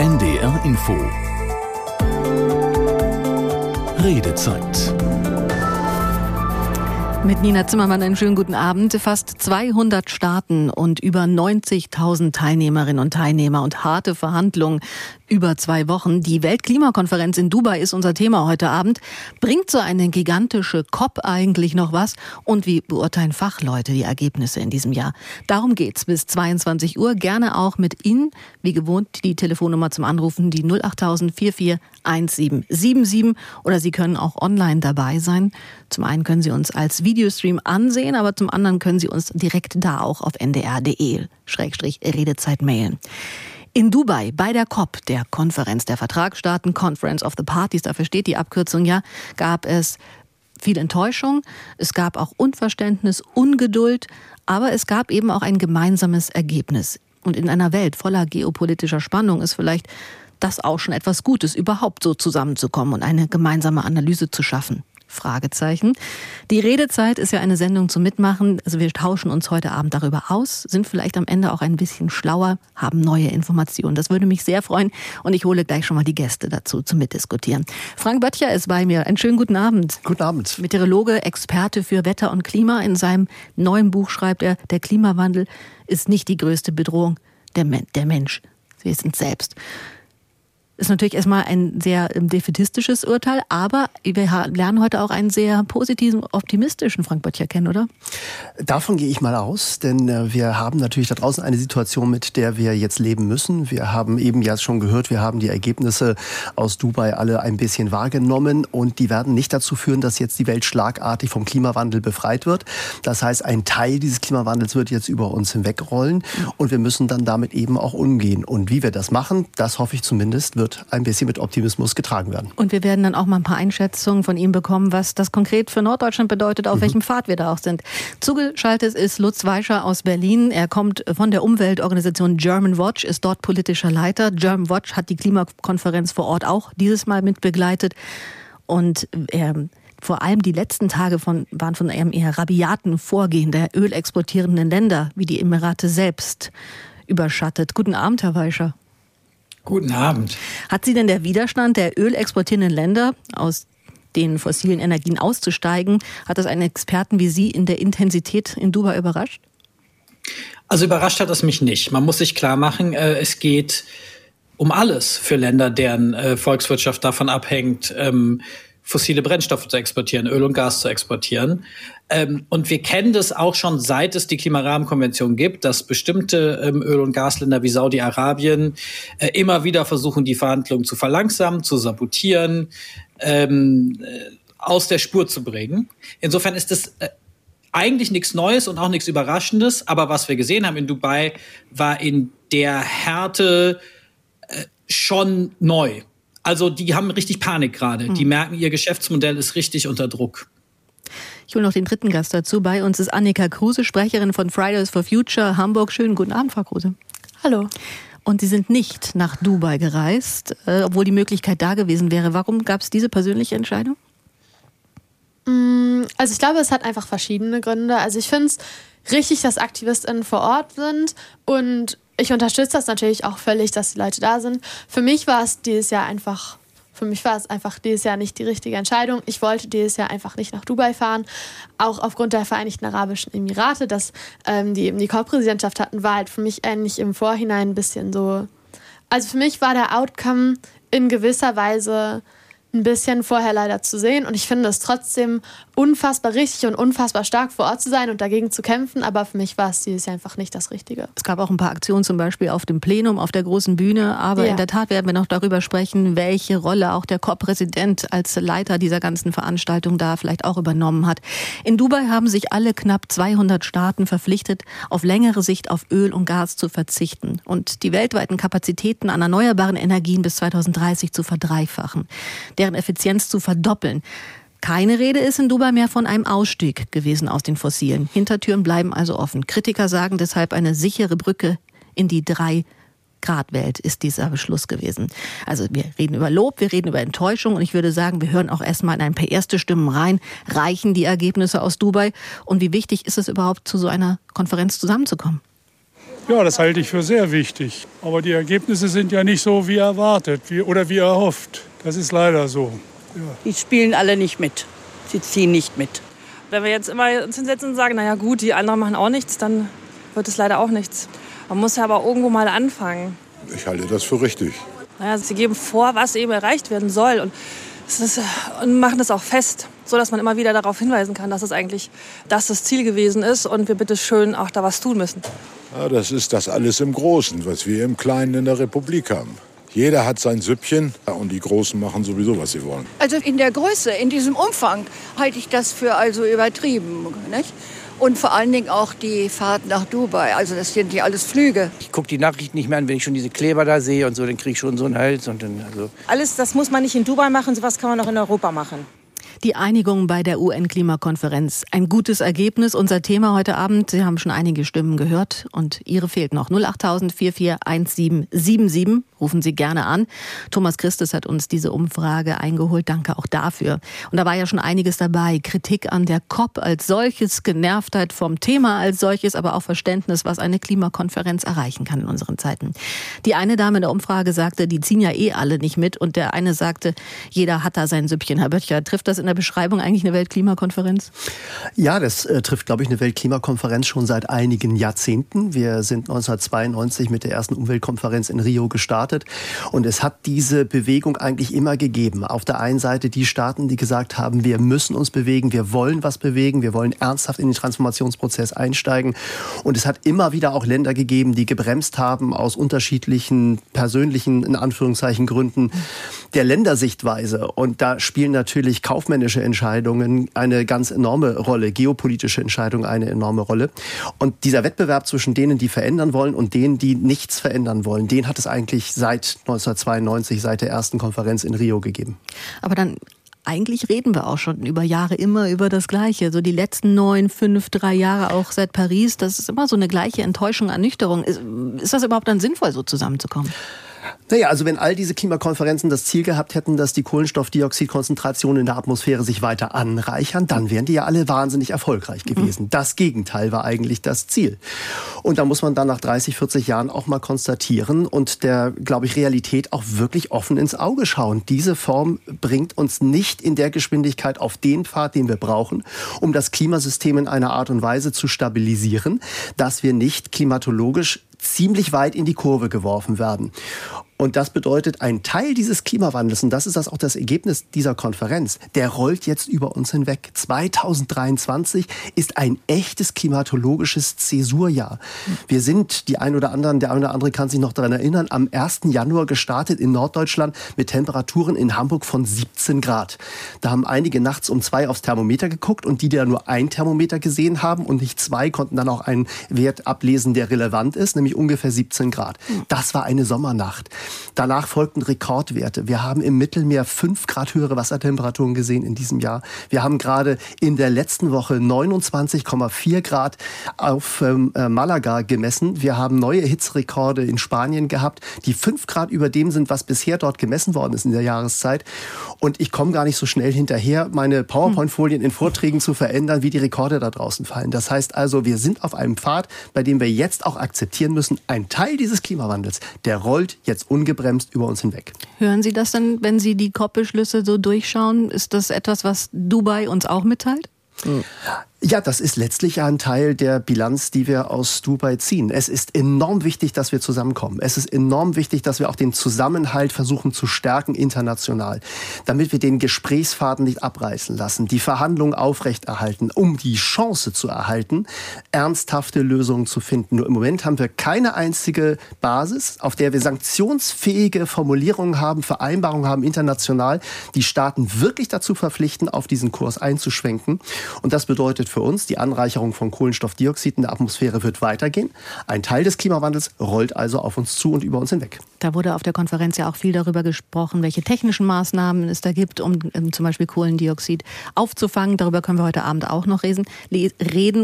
NDR Info Redezeit mit Nina Zimmermann einen schönen guten Abend. Fast 200 Staaten und über 90.000 Teilnehmerinnen und Teilnehmer und harte Verhandlungen über zwei Wochen. Die Weltklimakonferenz in Dubai ist unser Thema heute Abend. Bringt so eine gigantische COP eigentlich noch was? Und wie beurteilen Fachleute die Ergebnisse in diesem Jahr? Darum geht's bis 22 Uhr. Gerne auch mit Ihnen. Wie gewohnt die Telefonnummer zum Anrufen, die 08000 441777. Oder Sie können auch online dabei sein. Zum einen können Sie uns als Videostream ansehen, aber zum anderen können Sie uns direkt da auch auf ndr.de-redezeit mailen. In Dubai bei der COP, der Konferenz der Vertragsstaaten, Conference of the Parties, dafür steht die Abkürzung ja, gab es viel Enttäuschung, es gab auch Unverständnis, Ungeduld, aber es gab eben auch ein gemeinsames Ergebnis. Und in einer Welt voller geopolitischer Spannung ist vielleicht das auch schon etwas Gutes, überhaupt so zusammenzukommen und eine gemeinsame Analyse zu schaffen. Fragezeichen. Die Redezeit ist ja eine Sendung zum Mitmachen. Also wir tauschen uns heute Abend darüber aus, sind vielleicht am Ende auch ein bisschen schlauer, haben neue Informationen. Das würde mich sehr freuen und ich hole gleich schon mal die Gäste dazu zum Mitdiskutieren. Frank Böttcher ist bei mir. Einen schönen guten Abend. Guten Abend. Meteorologe, Experte für Wetter und Klima. In seinem neuen Buch schreibt er, der Klimawandel ist nicht die größte Bedrohung der, Men der Mensch. Wir sind selbst ist natürlich erstmal ein sehr ähm, defetistisches Urteil, aber wir lernen heute auch einen sehr positiven, optimistischen Frank Böttcher kennen, oder? Davon gehe ich mal aus, denn äh, wir haben natürlich da draußen eine Situation, mit der wir jetzt leben müssen. Wir haben eben ja schon gehört, wir haben die Ergebnisse aus Dubai alle ein bisschen wahrgenommen und die werden nicht dazu führen, dass jetzt die Welt schlagartig vom Klimawandel befreit wird. Das heißt, ein Teil dieses Klimawandels wird jetzt über uns hinwegrollen und wir müssen dann damit eben auch umgehen. Und wie wir das machen, das hoffe ich zumindest, wird wird ein bisschen mit Optimismus getragen werden. Und wir werden dann auch mal ein paar Einschätzungen von ihm bekommen, was das konkret für Norddeutschland bedeutet, auf mhm. welchem Pfad wir da auch sind. Zugeschaltet ist Lutz Weischer aus Berlin. Er kommt von der Umweltorganisation German Watch, ist dort politischer Leiter. German Watch hat die Klimakonferenz vor Ort auch dieses Mal mit begleitet. Und er vor allem die letzten Tage von, waren von einem eher rabiaten Vorgehen der ölexportierenden Länder, wie die Emirate selbst, überschattet. Guten Abend, Herr Weischer. Guten Abend. Hat Sie denn der Widerstand der ölexportierenden Länder aus den fossilen Energien auszusteigen, hat das einen Experten wie Sie in der Intensität in Dubai überrascht? Also überrascht hat es mich nicht. Man muss sich klar machen, äh, es geht um alles für Länder, deren äh, Volkswirtschaft davon abhängt, ähm, fossile Brennstoffe zu exportieren, Öl und Gas zu exportieren. Ähm, und wir kennen das auch schon, seit es die Klimarahmenkonvention gibt, dass bestimmte ähm, Öl- und Gasländer wie Saudi-Arabien äh, immer wieder versuchen, die Verhandlungen zu verlangsamen, zu sabotieren, ähm, äh, aus der Spur zu bringen. Insofern ist es äh, eigentlich nichts Neues und auch nichts Überraschendes. Aber was wir gesehen haben in Dubai, war in der Härte äh, schon neu. Also die haben richtig Panik gerade. Mhm. Die merken, ihr Geschäftsmodell ist richtig unter Druck. Ich hole noch den dritten Gast dazu. Bei uns ist Annika Kruse, Sprecherin von Fridays for Future Hamburg. Schönen guten Abend, Frau Kruse. Hallo. Und Sie sind nicht nach Dubai gereist, äh, obwohl die Möglichkeit da gewesen wäre. Warum gab es diese persönliche Entscheidung? Mm, also ich glaube, es hat einfach verschiedene Gründe. Also ich finde es richtig, dass AktivistInnen vor Ort sind und ich unterstütze das natürlich auch völlig, dass die Leute da sind. Für mich war es dieses Jahr einfach für mich war es einfach dieses Jahr nicht die richtige Entscheidung. Ich wollte dieses Jahr einfach nicht nach Dubai fahren. Auch aufgrund der Vereinigten Arabischen Emirate, dass ähm, die eben die Co-Präsidentschaft hatten, war halt für mich eigentlich im Vorhinein ein bisschen so. Also für mich war der Outcome in gewisser Weise ein bisschen vorher leider zu sehen. Und ich finde es trotzdem unfassbar richtig und unfassbar stark vor Ort zu sein und dagegen zu kämpfen. Aber für mich war es dieses Jahr einfach nicht das Richtige. Es gab auch ein paar Aktionen zum Beispiel auf dem Plenum, auf der großen Bühne. Aber ja. in der Tat werden wir noch darüber sprechen, welche Rolle auch der COP-Präsident als Leiter dieser ganzen Veranstaltung da vielleicht auch übernommen hat. In Dubai haben sich alle knapp 200 Staaten verpflichtet, auf längere Sicht auf Öl und Gas zu verzichten und die weltweiten Kapazitäten an erneuerbaren Energien bis 2030 zu verdreifachen deren Effizienz zu verdoppeln. Keine Rede ist in Dubai mehr von einem Ausstieg gewesen aus den Fossilen. Hintertüren bleiben also offen. Kritiker sagen deshalb, eine sichere Brücke in die drei Grad Welt ist dieser Beschluss gewesen. Also wir reden über Lob, wir reden über Enttäuschung und ich würde sagen, wir hören auch erstmal in ein paar erste Stimmen rein. Reichen die Ergebnisse aus Dubai? Und wie wichtig ist es überhaupt, zu so einer Konferenz zusammenzukommen? Ja, das halte ich für sehr wichtig. Aber die Ergebnisse sind ja nicht so wie erwartet wie, oder wie erhofft. Das ist leider so. Ja. Die spielen alle nicht mit. Sie ziehen nicht mit. Wenn wir jetzt immer uns hinsetzen und sagen, naja gut, die anderen machen auch nichts, dann wird es leider auch nichts. Man muss ja aber irgendwo mal anfangen. Ich halte das für richtig. Naja, sie geben vor, was eben erreicht werden soll und, ist, und machen das auch fest, so dass man immer wieder darauf hinweisen kann, dass es eigentlich das, das Ziel gewesen ist und wir bitte schön auch da was tun müssen. Ja, das ist das alles im Großen, was wir im Kleinen in der Republik haben. Jeder hat sein Süppchen und die Großen machen sowieso, was sie wollen. Also in der Größe, in diesem Umfang halte ich das für also übertrieben. Nicht? Und vor allen Dingen auch die Fahrt nach Dubai. Also das sind ja alles Flüge. Ich gucke die Nachrichten nicht mehr an, wenn ich schon diese Kleber da sehe und so, dann kriege ich schon so einen Hals. Und dann, also Alles, das muss man nicht in Dubai machen, sowas kann man auch in Europa machen. Die Einigung bei der UN-Klimakonferenz. Ein gutes Ergebnis. Unser Thema heute Abend. Sie haben schon einige Stimmen gehört und Ihre fehlt noch. 08000 441777. Rufen Sie gerne an. Thomas Christus hat uns diese Umfrage eingeholt. Danke auch dafür. Und da war ja schon einiges dabei. Kritik an der COP als solches, Genervtheit vom Thema als solches, aber auch Verständnis, was eine Klimakonferenz erreichen kann in unseren Zeiten. Die eine Dame in der Umfrage sagte, die ziehen ja eh alle nicht mit. Und der eine sagte, jeder hat da sein Süppchen. Herr Böttcher, trifft das in der Beschreibung eigentlich eine Weltklimakonferenz? Ja, das äh, trifft, glaube ich, eine Weltklimakonferenz schon seit einigen Jahrzehnten. Wir sind 1992 mit der ersten Umweltkonferenz in Rio gestartet und es hat diese Bewegung eigentlich immer gegeben. Auf der einen Seite die Staaten, die gesagt haben, wir müssen uns bewegen, wir wollen was bewegen, wir wollen ernsthaft in den Transformationsprozess einsteigen und es hat immer wieder auch Länder gegeben, die gebremst haben aus unterschiedlichen persönlichen, in Anführungszeichen, Gründen der Ländersichtweise und da spielen natürlich kaufmännische kaufmännische Entscheidungen eine ganz enorme Rolle, geopolitische Entscheidungen eine enorme Rolle. Und dieser Wettbewerb zwischen denen, die verändern wollen und denen, die nichts verändern wollen, den hat es eigentlich seit 1992, seit der ersten Konferenz in Rio gegeben. Aber dann eigentlich reden wir auch schon über Jahre immer über das Gleiche. So die letzten neun, fünf, drei Jahre auch seit Paris, das ist immer so eine gleiche Enttäuschung, Ernüchterung. Ist, ist das überhaupt dann sinnvoll, so zusammenzukommen? Naja, also wenn all diese Klimakonferenzen das Ziel gehabt hätten, dass die Kohlenstoffdioxidkonzentrationen in der Atmosphäre sich weiter anreichern, dann wären die ja alle wahnsinnig erfolgreich gewesen. Mhm. Das Gegenteil war eigentlich das Ziel. Und da muss man dann nach 30, 40 Jahren auch mal konstatieren und der, glaube ich, Realität auch wirklich offen ins Auge schauen. Diese Form bringt uns nicht in der Geschwindigkeit auf den Pfad, den wir brauchen, um das Klimasystem in einer Art und Weise zu stabilisieren, dass wir nicht klimatologisch ziemlich weit in die Kurve geworfen werden. Und das bedeutet, ein Teil dieses Klimawandels, und das ist das auch das Ergebnis dieser Konferenz, der rollt jetzt über uns hinweg. 2023 ist ein echtes klimatologisches Zäsurjahr. Wir sind, die ein oder anderen, der eine oder andere kann sich noch daran erinnern, am 1. Januar gestartet in Norddeutschland mit Temperaturen in Hamburg von 17 Grad. Da haben einige nachts um zwei aufs Thermometer geguckt und die, die da nur ein Thermometer gesehen haben und nicht zwei, konnten dann auch einen Wert ablesen, der relevant ist, nämlich ungefähr 17 Grad. Das war eine Sommernacht. Danach folgten Rekordwerte. Wir haben im Mittelmeer fünf Grad höhere Wassertemperaturen gesehen in diesem Jahr. Wir haben gerade in der letzten Woche 29,4 Grad auf ähm, äh, Malaga gemessen. Wir haben neue Hitzerekorde in Spanien gehabt, die fünf Grad über dem sind, was bisher dort gemessen worden ist in der Jahreszeit. Und ich komme gar nicht so schnell hinterher, meine PowerPoint-Folien in Vorträgen zu verändern, wie die Rekorde da draußen fallen. Das heißt also, wir sind auf einem Pfad, bei dem wir jetzt auch akzeptieren müssen, ein Teil dieses Klimawandels, der rollt jetzt ungebremst über uns hinweg. Hören Sie das denn, wenn Sie die COP-Beschlüsse so durchschauen? Ist das etwas, was Dubai uns auch mitteilt? Ja, das ist letztlich ein Teil der Bilanz, die wir aus Dubai ziehen. Es ist enorm wichtig, dass wir zusammenkommen. Es ist enorm wichtig, dass wir auch den Zusammenhalt versuchen zu stärken international, damit wir den Gesprächsfaden nicht abreißen lassen, die Verhandlungen aufrechterhalten, um die Chance zu erhalten, ernsthafte Lösungen zu finden. Nur im Moment haben wir keine einzige Basis, auf der wir sanktionsfähige Formulierungen haben, Vereinbarungen haben international, die Staaten wirklich dazu verpflichten, auf diesen Kurs einzuschwenken. Und das bedeutet für uns, die Anreicherung von Kohlenstoffdioxid in der Atmosphäre wird weitergehen. Ein Teil des Klimawandels rollt also auf uns zu und über uns hinweg. Da wurde auf der Konferenz ja auch viel darüber gesprochen, welche technischen Maßnahmen es da gibt, um, ähm, zum Beispiel Kohlendioxid aufzufangen. Darüber können wir heute Abend auch noch reden,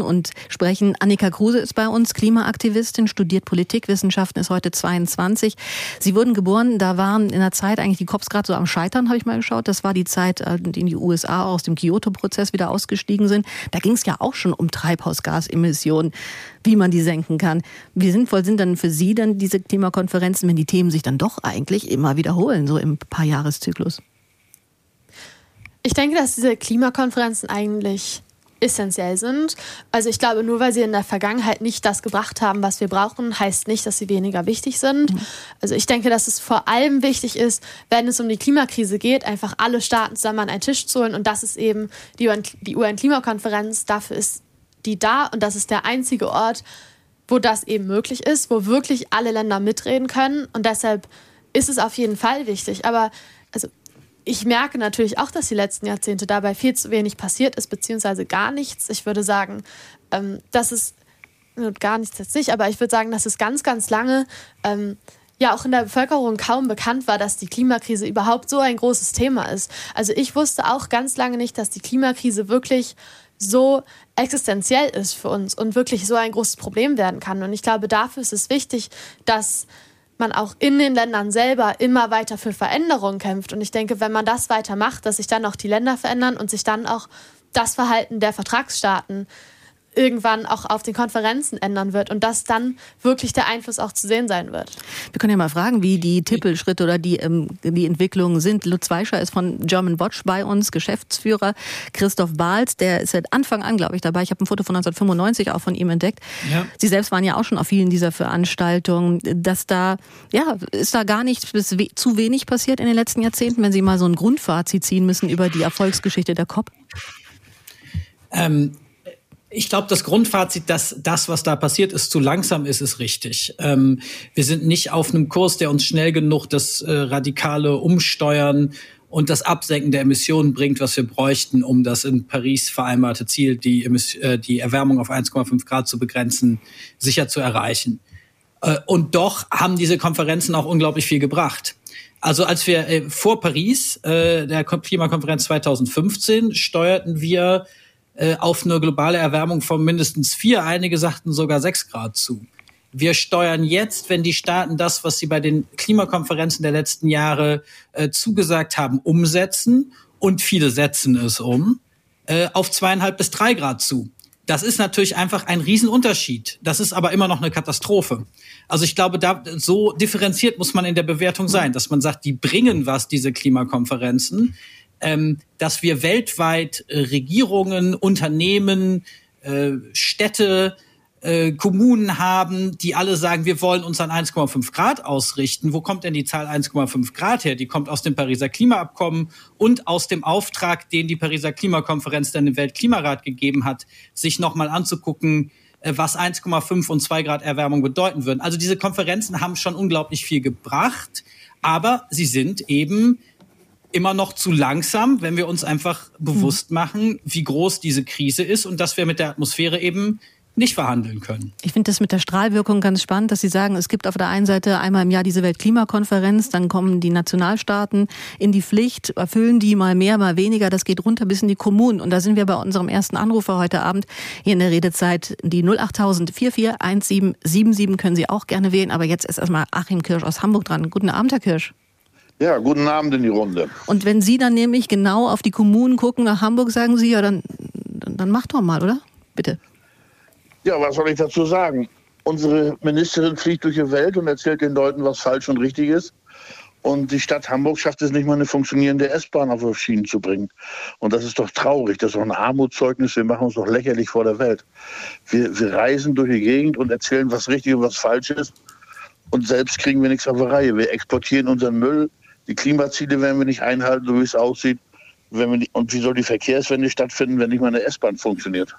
und sprechen. Annika Kruse ist bei uns, Klimaaktivistin, studiert Politikwissenschaften, ist heute 22. Sie wurden geboren, da waren in der Zeit eigentlich die Cops gerade so am Scheitern, habe ich mal geschaut. Das war die Zeit, äh, in die USA aus dem Kyoto-Prozess wieder ausgestiegen sind. Da ging es ja auch schon um Treibhausgasemissionen. Wie man die senken kann. Wie sinnvoll sind dann für Sie dann diese Klimakonferenzen, wenn die Themen sich dann doch eigentlich immer wiederholen, so im Paarjahreszyklus? Ich denke, dass diese Klimakonferenzen eigentlich essentiell sind. Also ich glaube, nur weil sie in der Vergangenheit nicht das gebracht haben, was wir brauchen, heißt nicht, dass sie weniger wichtig sind. Mhm. Also ich denke, dass es vor allem wichtig ist, wenn es um die Klimakrise geht, einfach alle Staaten zusammen an einen Tisch zu holen. Und das ist eben die UN-Klimakonferenz. Dafür ist die da und das ist der einzige Ort, wo das eben möglich ist, wo wirklich alle Länder mitreden können. Und deshalb ist es auf jeden Fall wichtig. Aber also ich merke natürlich auch, dass die letzten Jahrzehnte dabei viel zu wenig passiert ist, beziehungsweise gar nichts. Ich würde sagen, ähm, dass es gar nichts jetzt nicht, aber ich würde sagen, dass es ganz, ganz lange ähm, ja auch in der Bevölkerung kaum bekannt war, dass die Klimakrise überhaupt so ein großes Thema ist. Also ich wusste auch ganz lange nicht, dass die Klimakrise wirklich so existenziell ist für uns und wirklich so ein großes Problem werden kann. Und ich glaube, dafür ist es wichtig, dass man auch in den Ländern selber immer weiter für Veränderungen kämpft. Und ich denke, wenn man das weiter macht, dass sich dann auch die Länder verändern und sich dann auch das Verhalten der Vertragsstaaten irgendwann auch auf den Konferenzen ändern wird und dass dann wirklich der Einfluss auch zu sehen sein wird. Wir können ja mal fragen, wie die Tippelschritte oder die, ähm, die Entwicklungen sind. Lutz Weischer ist von German Watch bei uns, Geschäftsführer. Christoph Bahls, der ist seit Anfang an, glaube ich, dabei. Ich habe ein Foto von 1995 auch von ihm entdeckt. Ja. Sie selbst waren ja auch schon auf vielen dieser Veranstaltungen. Dass da, ja, ist da gar nichts bis we zu wenig passiert in den letzten Jahrzehnten, wenn Sie mal so ein Grundfazit ziehen müssen über die Erfolgsgeschichte der COP? Ähm, ich glaube, das Grundfazit, dass das, was da passiert ist, zu langsam ist, ist richtig. Ähm, wir sind nicht auf einem Kurs, der uns schnell genug das äh, radikale Umsteuern und das Absenken der Emissionen bringt, was wir bräuchten, um das in Paris vereinbarte Ziel, die, äh, die Erwärmung auf 1,5 Grad zu begrenzen, sicher zu erreichen. Äh, und doch haben diese Konferenzen auch unglaublich viel gebracht. Also als wir äh, vor Paris, äh, der Klimakonferenz 2015, steuerten wir äh, auf eine globale Erwärmung von mindestens vier, einige sagten sogar sechs Grad zu. Wir steuern jetzt, wenn die Staaten das, was sie bei den Klimakonferenzen der letzten Jahre äh, zugesagt haben, umsetzen, und viele setzen es um, äh, auf zweieinhalb bis drei Grad zu. Das ist natürlich einfach ein Riesenunterschied. Das ist aber immer noch eine Katastrophe. Also ich glaube, da so differenziert muss man in der Bewertung sein, dass man sagt, die bringen was, diese Klimakonferenzen ähm, dass wir weltweit äh, Regierungen, Unternehmen, äh, Städte, äh, Kommunen haben, die alle sagen, wir wollen uns an 1,5 Grad ausrichten. Wo kommt denn die Zahl 1,5 Grad her? Die kommt aus dem Pariser Klimaabkommen und aus dem Auftrag, den die Pariser Klimakonferenz dann dem Weltklimarat gegeben hat, sich nochmal anzugucken, äh, was 1,5 und 2 Grad Erwärmung bedeuten würden. Also diese Konferenzen haben schon unglaublich viel gebracht, aber sie sind eben immer noch zu langsam, wenn wir uns einfach bewusst machen, wie groß diese Krise ist und dass wir mit der Atmosphäre eben nicht verhandeln können. Ich finde das mit der Strahlwirkung ganz spannend, dass Sie sagen, es gibt auf der einen Seite einmal im Jahr diese Weltklimakonferenz, dann kommen die Nationalstaaten in die Pflicht, erfüllen die mal mehr, mal weniger, das geht runter bis in die Kommunen. Und da sind wir bei unserem ersten Anrufer heute Abend hier in der Redezeit. Die 08000 441777 können Sie auch gerne wählen, aber jetzt ist erstmal Achim Kirsch aus Hamburg dran. Guten Abend, Herr Kirsch. Ja, guten Abend in die Runde. Und wenn Sie dann nämlich genau auf die Kommunen gucken, nach Hamburg, sagen Sie, ja, dann, dann, dann macht doch mal, oder? Bitte. Ja, was soll ich dazu sagen? Unsere Ministerin fliegt durch die Welt und erzählt den Leuten, was falsch und richtig ist. Und die Stadt Hamburg schafft es nicht mal, eine funktionierende S-Bahn auf Schienen zu bringen. Und das ist doch traurig. Das ist doch ein Armutszeugnis. Wir machen uns doch lächerlich vor der Welt. Wir, wir reisen durch die Gegend und erzählen, was richtig und was falsch ist. Und selbst kriegen wir nichts auf der Reihe. Wir exportieren unseren Müll, die Klimaziele werden wir nicht einhalten, so wie es aussieht. Nicht, und wie soll die Verkehrswende stattfinden, wenn nicht mal eine S-Bahn funktioniert?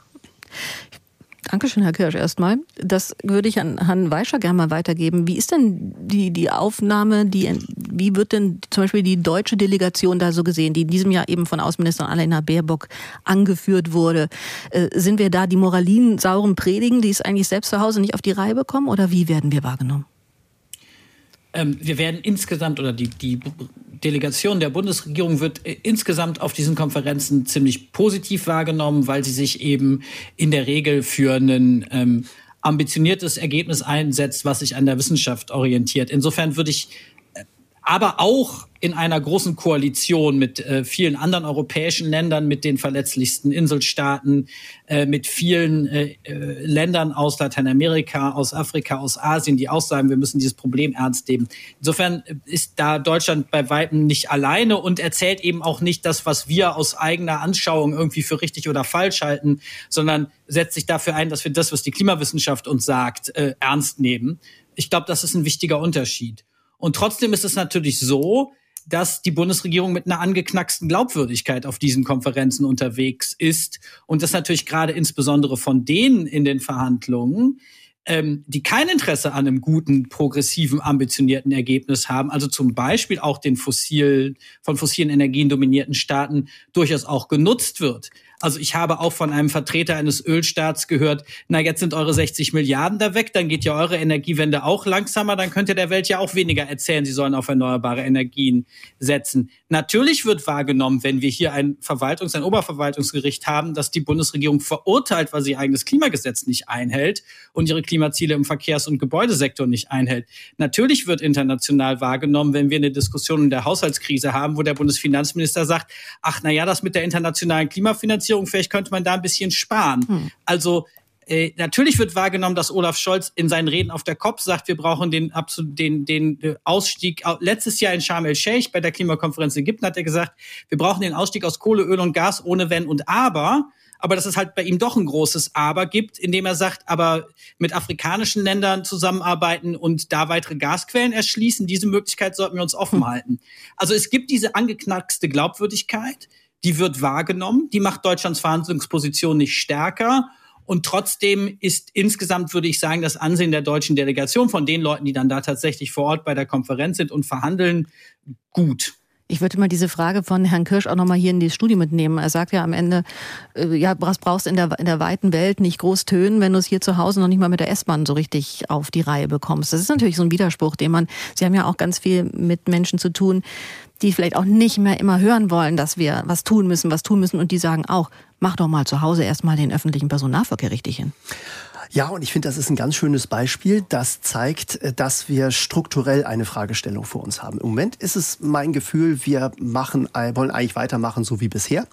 Dankeschön, Herr Kirsch, erstmal. Das würde ich an Herrn Weischer gerne mal weitergeben. Wie ist denn die, die Aufnahme, die, wie wird denn zum Beispiel die deutsche Delegation da so gesehen, die in diesem Jahr eben von Außenministerin Annalena Baerbock angeführt wurde? Äh, sind wir da die Moralinen sauren Predigen, die es eigentlich selbst zu Hause nicht auf die Reihe bekommen, oder wie werden wir wahrgenommen? Ähm, wir werden insgesamt oder die, die Delegation der Bundesregierung wird äh, insgesamt auf diesen Konferenzen ziemlich positiv wahrgenommen, weil sie sich eben in der Regel für ein ähm, ambitioniertes Ergebnis einsetzt, was sich an der Wissenschaft orientiert. Insofern würde ich aber auch in einer großen Koalition mit äh, vielen anderen europäischen Ländern, mit den verletzlichsten Inselstaaten, äh, mit vielen äh, äh, Ländern aus Lateinamerika, aus Afrika, aus Asien, die auch sagen, wir müssen dieses Problem ernst nehmen. Insofern ist da Deutschland bei weitem nicht alleine und erzählt eben auch nicht das, was wir aus eigener Anschauung irgendwie für richtig oder falsch halten, sondern setzt sich dafür ein, dass wir das, was die Klimawissenschaft uns sagt, äh, ernst nehmen. Ich glaube, das ist ein wichtiger Unterschied. Und trotzdem ist es natürlich so, dass die Bundesregierung mit einer angeknacksten Glaubwürdigkeit auf diesen Konferenzen unterwegs ist und das natürlich gerade insbesondere von denen in den Verhandlungen, ähm, die kein Interesse an einem guten, progressiven, ambitionierten Ergebnis haben, also zum Beispiel auch den fossil, von fossilen Energien dominierten Staaten durchaus auch genutzt wird. Also ich habe auch von einem Vertreter eines Ölstaats gehört, na jetzt sind eure 60 Milliarden da weg, dann geht ja eure Energiewende auch langsamer, dann könnt ihr der Welt ja auch weniger erzählen, sie sollen auf erneuerbare Energien setzen. Natürlich wird wahrgenommen, wenn wir hier ein Verwaltungs-, ein Oberverwaltungsgericht haben, dass die Bundesregierung verurteilt, weil sie ihr eigenes Klimagesetz nicht einhält und ihre Klimaziele im Verkehrs- und Gebäudesektor nicht einhält. Natürlich wird international wahrgenommen, wenn wir eine Diskussion in der Haushaltskrise haben, wo der Bundesfinanzminister sagt, ach na ja, das mit der internationalen Klimafinanzierung Finanzierung, vielleicht könnte man da ein bisschen sparen. Hm. Also äh, natürlich wird wahrgenommen, dass Olaf Scholz in seinen Reden auf der COP sagt, wir brauchen den, den, den äh, Ausstieg. Letztes Jahr in Sharm el-Sheikh bei der Klimakonferenz in Ägypten hat er gesagt, wir brauchen den Ausstieg aus Kohle, Öl und Gas ohne Wenn und Aber. Aber dass es halt bei ihm doch ein großes Aber gibt, indem er sagt, aber mit afrikanischen Ländern zusammenarbeiten und da weitere Gasquellen erschließen, diese Möglichkeit sollten wir uns offen hm. halten. Also es gibt diese angeknackste Glaubwürdigkeit die wird wahrgenommen, die macht Deutschlands Verhandlungsposition nicht stärker. Und trotzdem ist insgesamt, würde ich sagen, das Ansehen der deutschen Delegation von den Leuten, die dann da tatsächlich vor Ort bei der Konferenz sind und verhandeln, gut. Ich würde mal diese Frage von Herrn Kirsch auch nochmal hier in die Studie mitnehmen. Er sagt ja am Ende, äh, ja, was brauchst du in der, in der weiten Welt nicht groß tönen, wenn du es hier zu Hause noch nicht mal mit der S-Bahn so richtig auf die Reihe bekommst. Das ist natürlich so ein Widerspruch, den man, Sie haben ja auch ganz viel mit Menschen zu tun, die vielleicht auch nicht mehr immer hören wollen, dass wir was tun müssen, was tun müssen. Und die sagen auch, mach doch mal zu Hause erstmal den öffentlichen Personennahverkehr richtig hin. Ja, und ich finde, das ist ein ganz schönes Beispiel. Das zeigt, äh, dass wir strukturell eine Fragestellung vor uns haben. Im Moment ist es mein Gefühl, wir machen, äh, wollen eigentlich weitermachen, so wie bisher.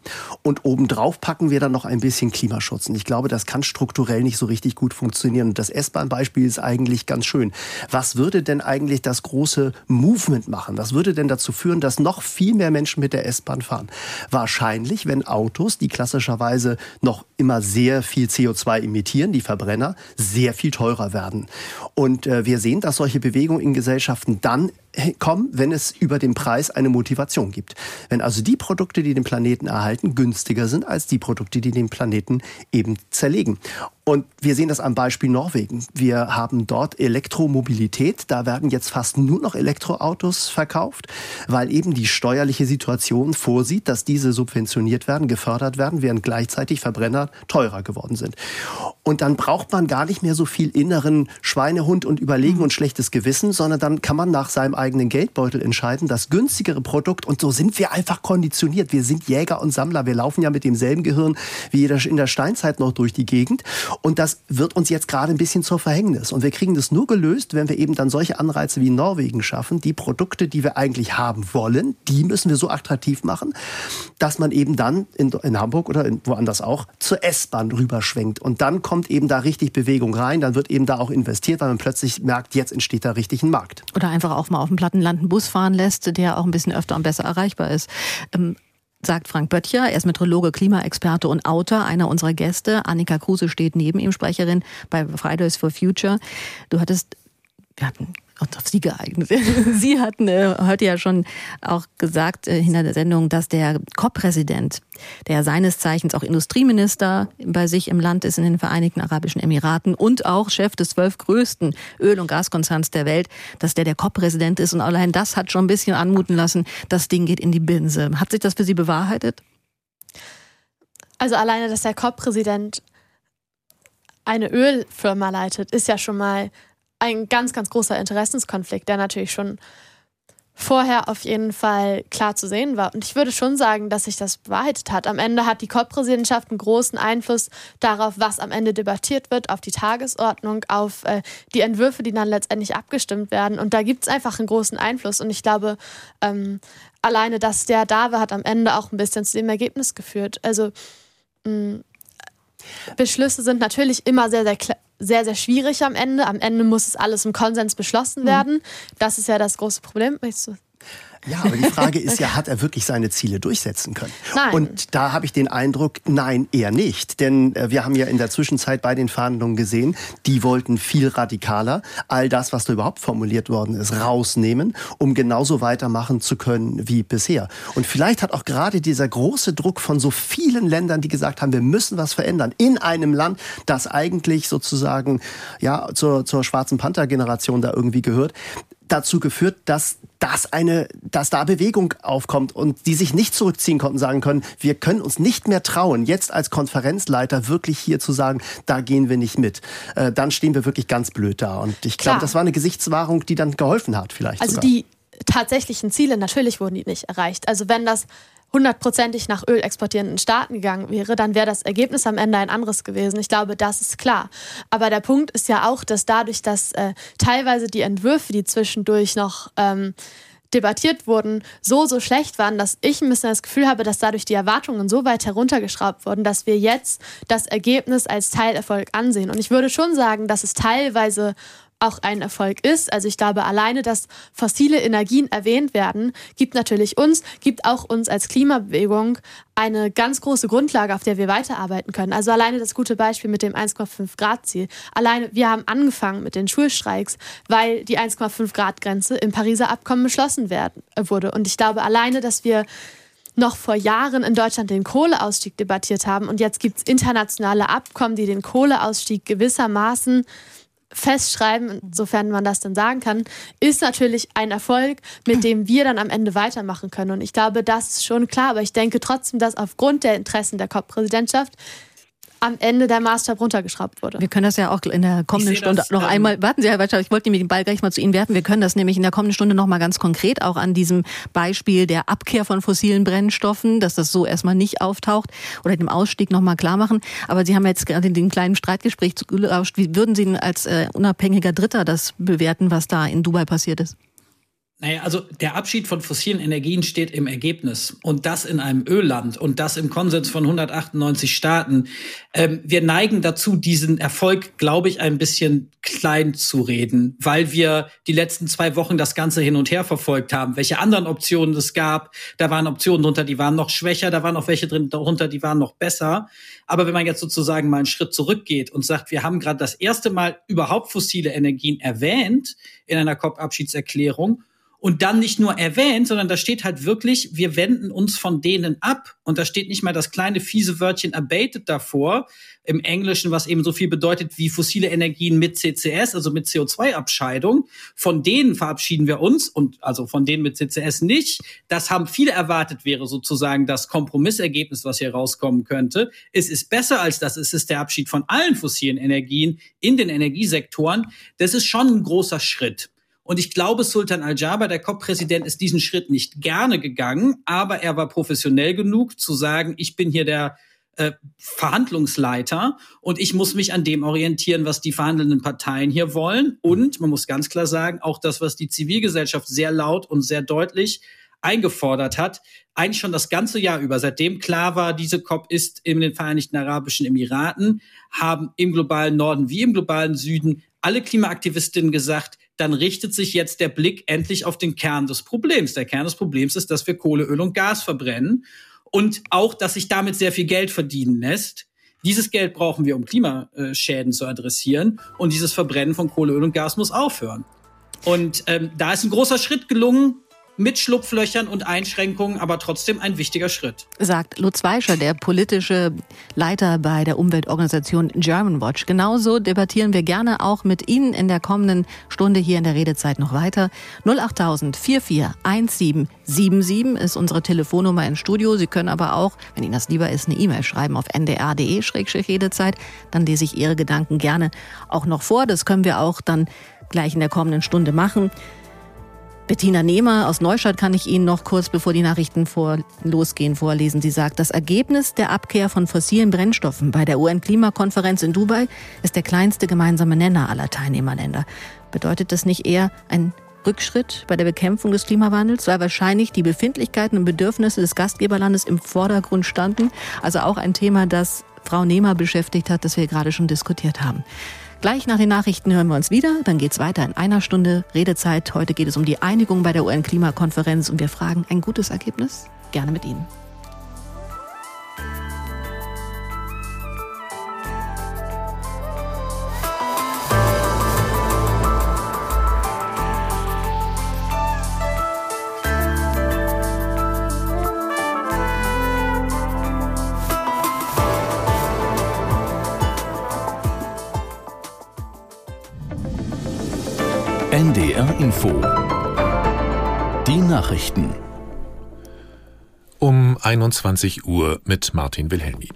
Und obendrauf packen wir dann noch ein bisschen Klimaschutz. Und ich glaube, das kann strukturell nicht so richtig gut funktionieren. Und das S-Bahn-Beispiel ist eigentlich ganz schön. Was würde denn eigentlich das große Movement machen? Was würde denn dazu führen, dass noch viel mehr Menschen mit der S-Bahn fahren? Wahrscheinlich, wenn Autos, die klassischerweise noch immer sehr viel CO2 emittieren, die Verbrenner, Verbrenner sehr viel teurer werden. Und äh, wir sehen, dass solche Bewegungen in Gesellschaften dann kommen, wenn es über den Preis eine Motivation gibt. Wenn also die Produkte, die den Planeten erhalten, günstiger sind als die Produkte, die den Planeten eben zerlegen. Und wir sehen das am Beispiel Norwegen. Wir haben dort Elektromobilität. Da werden jetzt fast nur noch Elektroautos verkauft, weil eben die steuerliche Situation vorsieht, dass diese subventioniert werden, gefördert werden, während gleichzeitig Verbrenner teurer geworden sind. Und dann braucht man gar nicht mehr so viel inneren Schweinehund und Überlegen und schlechtes Gewissen, sondern dann kann man nach seinem eigenen Geldbeutel entscheiden, das günstigere Produkt. Und so sind wir einfach konditioniert. Wir sind Jäger und Sammler. Wir laufen ja mit demselben Gehirn wie in der Steinzeit noch durch die Gegend. Und das wird uns jetzt gerade ein bisschen zur Verhängnis. Und wir kriegen das nur gelöst, wenn wir eben dann solche Anreize wie in Norwegen schaffen. Die Produkte, die wir eigentlich haben wollen, die müssen wir so attraktiv machen, dass man eben dann in, in Hamburg oder in, woanders auch zur S-Bahn rüberschwenkt. Und dann kommt eben da richtig Bewegung rein. Dann wird eben da auch investiert, weil man plötzlich merkt, jetzt entsteht da richtig ein Markt. Oder einfach auch mal auf dem Plattenland einen Bus fahren lässt, der auch ein bisschen öfter und besser erreichbar ist. Ähm, sagt Frank Böttcher. Er ist Meteorologe, Klimaexperte und Autor. Einer unserer Gäste, Annika Kruse, steht neben ihm, Sprecherin bei Fridays for Future. Du hattest, wir hatten auf Sie geeignet. Sie hatten äh, heute ja schon auch gesagt äh, hinter der Sendung, dass der COP-Präsident, der seines Zeichens auch Industrieminister bei sich im Land ist in den Vereinigten Arabischen Emiraten und auch Chef des zwölf größten Öl- und Gaskonzerns der Welt, dass der der COP-Präsident ist. Und allein das hat schon ein bisschen anmuten lassen, das Ding geht in die Binse. Hat sich das für Sie bewahrheitet? Also alleine, dass der COP-Präsident eine Ölfirma leitet, ist ja schon mal ein ganz, ganz großer Interessenskonflikt, der natürlich schon vorher auf jeden Fall klar zu sehen war. Und ich würde schon sagen, dass sich das bewahrheitet hat. Am Ende hat die COP-Präsidentschaft einen großen Einfluss darauf, was am Ende debattiert wird, auf die Tagesordnung, auf äh, die Entwürfe, die dann letztendlich abgestimmt werden. Und da gibt es einfach einen großen Einfluss. Und ich glaube, ähm, alleine, dass der da war, hat am Ende auch ein bisschen zu dem Ergebnis geführt. Also mh, Beschlüsse sind natürlich immer sehr, sehr sehr, sehr schwierig am Ende. Am Ende muss es alles im Konsens beschlossen mhm. werden. Das ist ja das große Problem. Ja, aber die Frage ist ja, hat er wirklich seine Ziele durchsetzen können? Nein. Und da habe ich den Eindruck, nein, eher nicht. Denn äh, wir haben ja in der Zwischenzeit bei den Verhandlungen gesehen, die wollten viel radikaler all das, was da überhaupt formuliert worden ist, rausnehmen, um genauso weitermachen zu können wie bisher. Und vielleicht hat auch gerade dieser große Druck von so vielen Ländern, die gesagt haben, wir müssen was verändern, in einem Land, das eigentlich sozusagen ja zur, zur schwarzen Panther-Generation da irgendwie gehört, dazu geführt, dass das eine, dass da Bewegung aufkommt und die sich nicht zurückziehen konnten, sagen können, wir können uns nicht mehr trauen, jetzt als Konferenzleiter wirklich hier zu sagen, da gehen wir nicht mit. Äh, dann stehen wir wirklich ganz blöd da. Und ich glaube, das war eine Gesichtswahrung, die dann geholfen hat, vielleicht. Also sogar. die tatsächlichen Ziele, natürlich wurden die nicht erreicht. Also wenn das hundertprozentig nach Öl exportierenden Staaten gegangen wäre, dann wäre das Ergebnis am Ende ein anderes gewesen. Ich glaube, das ist klar. Aber der Punkt ist ja auch, dass dadurch, dass äh, teilweise die Entwürfe, die zwischendurch noch ähm, debattiert wurden, so, so schlecht waren, dass ich ein bisschen das Gefühl habe, dass dadurch die Erwartungen so weit heruntergeschraubt wurden, dass wir jetzt das Ergebnis als Teilerfolg ansehen. Und ich würde schon sagen, dass es teilweise auch ein Erfolg ist. Also ich glaube, alleine, dass fossile Energien erwähnt werden, gibt natürlich uns, gibt auch uns als Klimabewegung eine ganz große Grundlage, auf der wir weiterarbeiten können. Also alleine das gute Beispiel mit dem 1,5 Grad Ziel. Alleine, wir haben angefangen mit den Schulstreiks, weil die 1,5 Grad Grenze im Pariser Abkommen beschlossen werden, äh, wurde. Und ich glaube, alleine, dass wir noch vor Jahren in Deutschland den Kohleausstieg debattiert haben und jetzt gibt es internationale Abkommen, die den Kohleausstieg gewissermaßen festschreiben, sofern man das dann sagen kann, ist natürlich ein Erfolg, mit dem wir dann am Ende weitermachen können. Und ich glaube, das ist schon klar. Aber ich denke trotzdem, dass aufgrund der Interessen der COP-Präsidentschaft am Ende der Maßstab runtergeschraubt wurde. Wir können das ja auch in der kommenden Stunde das, noch ähm, einmal, warten Sie, Herr Weitscher, ich wollte nämlich den Ball gleich mal zu Ihnen werfen. Wir können das nämlich in der kommenden Stunde noch mal ganz konkret auch an diesem Beispiel der Abkehr von fossilen Brennstoffen, dass das so erstmal nicht auftaucht oder dem Ausstieg noch mal klar machen. Aber Sie haben jetzt gerade in dem kleinen Streitgespräch zugelauscht. Wie würden Sie denn als äh, unabhängiger Dritter das bewerten, was da in Dubai passiert ist? Naja, also der Abschied von fossilen Energien steht im Ergebnis und das in einem Ölland und das im Konsens von 198 Staaten. Ähm, wir neigen dazu, diesen Erfolg, glaube ich, ein bisschen klein zu reden, weil wir die letzten zwei Wochen das Ganze hin und her verfolgt haben, welche anderen Optionen es gab. Da waren Optionen drunter, die waren noch schwächer, da waren auch welche drin darunter, die waren noch besser. Aber wenn man jetzt sozusagen mal einen Schritt zurückgeht und sagt, wir haben gerade das erste Mal überhaupt fossile Energien erwähnt in einer COP-Abschiedserklärung, und dann nicht nur erwähnt, sondern da steht halt wirklich, wir wenden uns von denen ab. Und da steht nicht mal das kleine fiese Wörtchen abated davor im Englischen, was eben so viel bedeutet wie fossile Energien mit CCS, also mit CO2-Abscheidung. Von denen verabschieden wir uns und also von denen mit CCS nicht. Das haben viele erwartet, wäre sozusagen das Kompromissergebnis, was hier rauskommen könnte. Es ist besser als das. Es ist der Abschied von allen fossilen Energien in den Energiesektoren. Das ist schon ein großer Schritt. Und ich glaube, Sultan Al-Jaber, der COP-Präsident, ist diesen Schritt nicht gerne gegangen, aber er war professionell genug zu sagen, ich bin hier der äh, Verhandlungsleiter und ich muss mich an dem orientieren, was die verhandelnden Parteien hier wollen. Und man muss ganz klar sagen, auch das, was die Zivilgesellschaft sehr laut und sehr deutlich eingefordert hat, eigentlich schon das ganze Jahr über, seitdem klar war, diese COP ist in den Vereinigten Arabischen Emiraten, haben im globalen Norden wie im globalen Süden alle Klimaaktivistinnen gesagt, dann richtet sich jetzt der Blick endlich auf den Kern des Problems. Der Kern des Problems ist, dass wir Kohle, Öl und Gas verbrennen und auch, dass sich damit sehr viel Geld verdienen lässt. Dieses Geld brauchen wir, um Klimaschäden zu adressieren. Und dieses Verbrennen von Kohle, Öl und Gas muss aufhören. Und ähm, da ist ein großer Schritt gelungen mit Schlupflöchern und Einschränkungen, aber trotzdem ein wichtiger Schritt. Sagt Lutz Weischer, der politische Leiter bei der Umweltorganisation Germanwatch. Genauso debattieren wir gerne auch mit Ihnen in der kommenden Stunde hier in der Redezeit noch weiter. 08000 441777 ist unsere Telefonnummer im Studio. Sie können aber auch, wenn Ihnen das lieber ist, eine E-Mail schreiben auf ndr.de-redezeit. Dann lese ich Ihre Gedanken gerne auch noch vor. Das können wir auch dann gleich in der kommenden Stunde machen. Bettina Nehmer aus Neustadt kann ich Ihnen noch kurz, bevor die Nachrichten vor, losgehen, vorlesen. Sie sagt, das Ergebnis der Abkehr von fossilen Brennstoffen bei der UN-Klimakonferenz in Dubai ist der kleinste gemeinsame Nenner aller Teilnehmerländer. Bedeutet das nicht eher ein Rückschritt bei der Bekämpfung des Klimawandels, weil wahrscheinlich die Befindlichkeiten und Bedürfnisse des Gastgeberlandes im Vordergrund standen. Also auch ein Thema, das Frau Nehmer beschäftigt hat, das wir gerade schon diskutiert haben. Gleich nach den Nachrichten hören wir uns wieder. Dann geht es weiter in einer Stunde Redezeit. Heute geht es um die Einigung bei der UN-Klimakonferenz und wir fragen ein gutes Ergebnis? Gerne mit Ihnen. NDR Info. Die Nachrichten. Um 21 Uhr mit Martin Wilhelmi.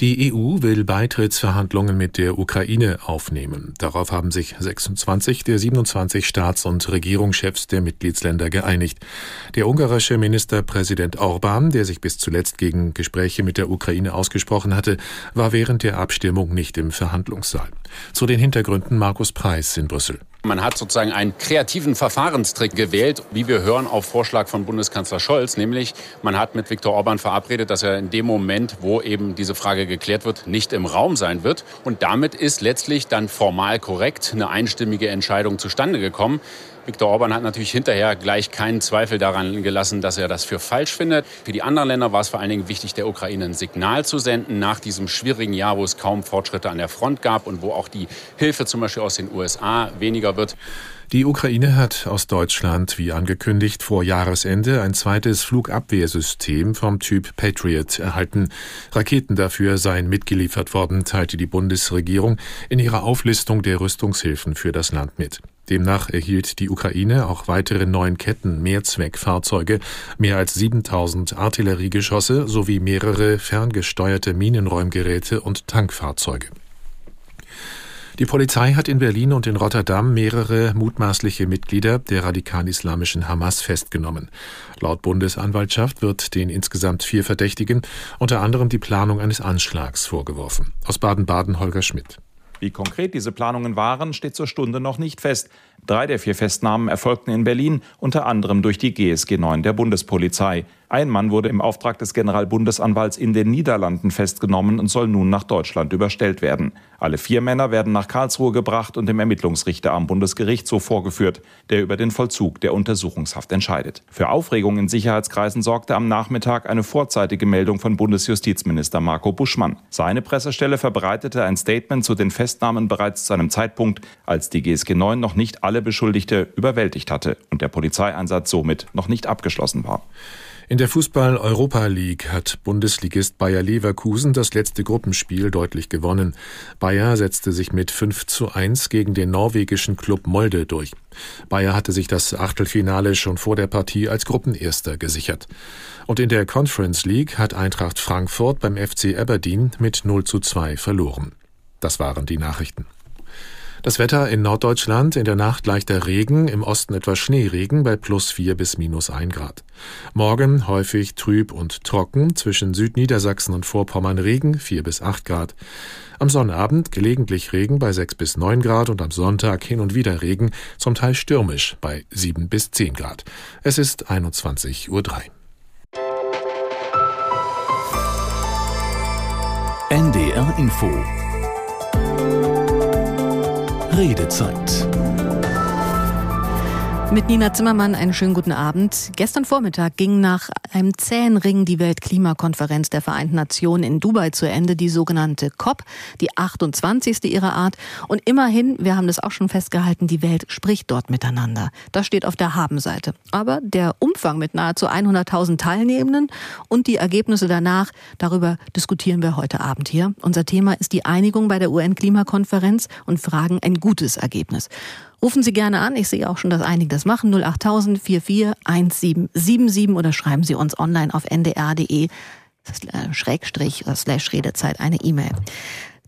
Die EU will Beitrittsverhandlungen mit der Ukraine aufnehmen. Darauf haben sich 26 der 27 Staats- und Regierungschefs der Mitgliedsländer geeinigt. Der ungarische Ministerpräsident Orban, der sich bis zuletzt gegen Gespräche mit der Ukraine ausgesprochen hatte, war während der Abstimmung nicht im Verhandlungssaal. Zu den Hintergründen Markus Preis in Brüssel. Man hat sozusagen einen kreativen Verfahrenstrick gewählt, wie wir hören, auf Vorschlag von Bundeskanzler Scholz. Nämlich, man hat mit Viktor Orban verabredet, dass er in dem Moment, wo eben diese Frage geklärt wird, nicht im Raum sein wird. Und damit ist letztlich dann formal korrekt eine einstimmige Entscheidung zustande gekommen. Viktor Orban hat natürlich hinterher gleich keinen Zweifel daran gelassen, dass er das für falsch findet. Für die anderen Länder war es vor allen Dingen wichtig, der Ukraine ein Signal zu senden nach diesem schwierigen Jahr, wo es kaum Fortschritte an der Front gab und wo auch die Hilfe zum Beispiel aus den USA weniger wird. Die Ukraine hat aus Deutschland, wie angekündigt, vor Jahresende ein zweites Flugabwehrsystem vom Typ Patriot erhalten. Raketen dafür seien mitgeliefert worden, teilte die Bundesregierung in ihrer Auflistung der Rüstungshilfen für das Land mit. Demnach erhielt die Ukraine auch weitere neun Ketten Mehrzweckfahrzeuge, mehr als 7000 Artilleriegeschosse sowie mehrere ferngesteuerte Minenräumgeräte und Tankfahrzeuge. Die Polizei hat in Berlin und in Rotterdam mehrere mutmaßliche Mitglieder der radikal-islamischen Hamas festgenommen. Laut Bundesanwaltschaft wird den insgesamt vier Verdächtigen unter anderem die Planung eines Anschlags vorgeworfen. Aus Baden-Baden Holger Schmidt. Wie konkret diese Planungen waren, steht zur Stunde noch nicht fest. Drei der vier Festnahmen erfolgten in Berlin, unter anderem durch die GSG 9 der Bundespolizei. Ein Mann wurde im Auftrag des Generalbundesanwalts in den Niederlanden festgenommen und soll nun nach Deutschland überstellt werden. Alle vier Männer werden nach Karlsruhe gebracht und dem Ermittlungsrichter am Bundesgerichtshof vorgeführt, der über den Vollzug der Untersuchungshaft entscheidet. Für Aufregung in Sicherheitskreisen sorgte am Nachmittag eine vorzeitige Meldung von Bundesjustizminister Marco Buschmann. Seine Pressestelle verbreitete ein Statement zu den Festnahmen bereits zu einem Zeitpunkt, als die GSG 9 noch nicht alle Beschuldigte überwältigt hatte und der Polizeieinsatz somit noch nicht abgeschlossen war. In der Fußball-Europa League hat Bundesligist Bayer Leverkusen das letzte Gruppenspiel deutlich gewonnen. Bayer setzte sich mit 5 zu 1 gegen den norwegischen Club Molde durch. Bayer hatte sich das Achtelfinale schon vor der Partie als Gruppenerster gesichert. Und in der Conference League hat Eintracht Frankfurt beim FC Aberdeen mit 0 zu 2 verloren. Das waren die Nachrichten. Das Wetter in Norddeutschland in der Nacht leichter Regen, im Osten etwas Schneeregen bei plus vier bis minus ein Grad. Morgen häufig trüb und trocken, zwischen Südniedersachsen und Vorpommern Regen vier bis acht Grad. Am Sonnabend gelegentlich Regen bei sechs bis neun Grad und am Sonntag hin und wieder Regen, zum Teil stürmisch bei sieben bis zehn Grad. Es ist 21.03 Uhr. NDR Info Redezeit. Mit Nina Zimmermann einen schönen guten Abend. Gestern Vormittag ging nach einem zähen Ring die Weltklimakonferenz der Vereinten Nationen in Dubai zu Ende, die sogenannte COP, die 28. ihrer Art. Und immerhin, wir haben das auch schon festgehalten, die Welt spricht dort miteinander. Das steht auf der Habenseite. Aber der Umfang mit nahezu 100.000 Teilnehmenden und die Ergebnisse danach, darüber diskutieren wir heute Abend hier. Unser Thema ist die Einigung bei der UN-Klimakonferenz und fragen ein gutes Ergebnis. Rufen Sie gerne an. Ich sehe auch schon, dass einige das machen. 08000 44 1777 oder schreiben Sie uns online auf ndr.de Schrägstrich oder Slash Redezeit eine E-Mail.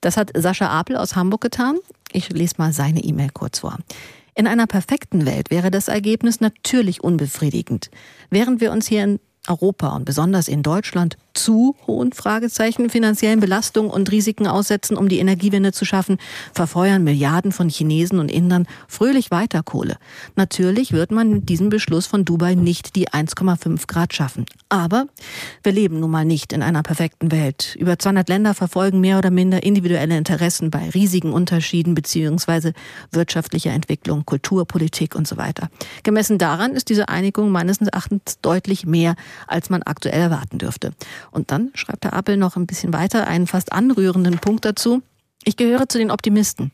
Das hat Sascha Apel aus Hamburg getan. Ich lese mal seine E-Mail kurz vor. In einer perfekten Welt wäre das Ergebnis natürlich unbefriedigend. Während wir uns hier in Europa und besonders in Deutschland zu hohen Fragezeichen, finanziellen Belastungen und Risiken aussetzen, um die Energiewende zu schaffen, verfeuern Milliarden von Chinesen und Indern fröhlich weiter Kohle. Natürlich wird man mit diesem Beschluss von Dubai nicht die 1,5 Grad schaffen. Aber wir leben nun mal nicht in einer perfekten Welt. Über 200 Länder verfolgen mehr oder minder individuelle Interessen bei riesigen Unterschieden beziehungsweise wirtschaftlicher Entwicklung, Kulturpolitik und so weiter. Gemessen daran ist diese Einigung meines Erachtens deutlich mehr, als man aktuell erwarten dürfte. Und dann schreibt Herr Appel noch ein bisschen weiter einen fast anrührenden Punkt dazu. Ich gehöre zu den Optimisten.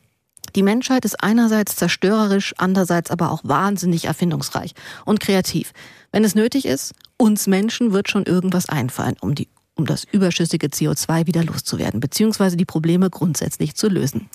Die Menschheit ist einerseits zerstörerisch, andererseits aber auch wahnsinnig erfindungsreich und kreativ. Wenn es nötig ist, uns Menschen wird schon irgendwas einfallen, um die um das überschüssige CO2 wieder loszuwerden, beziehungsweise die Probleme grundsätzlich zu lösen.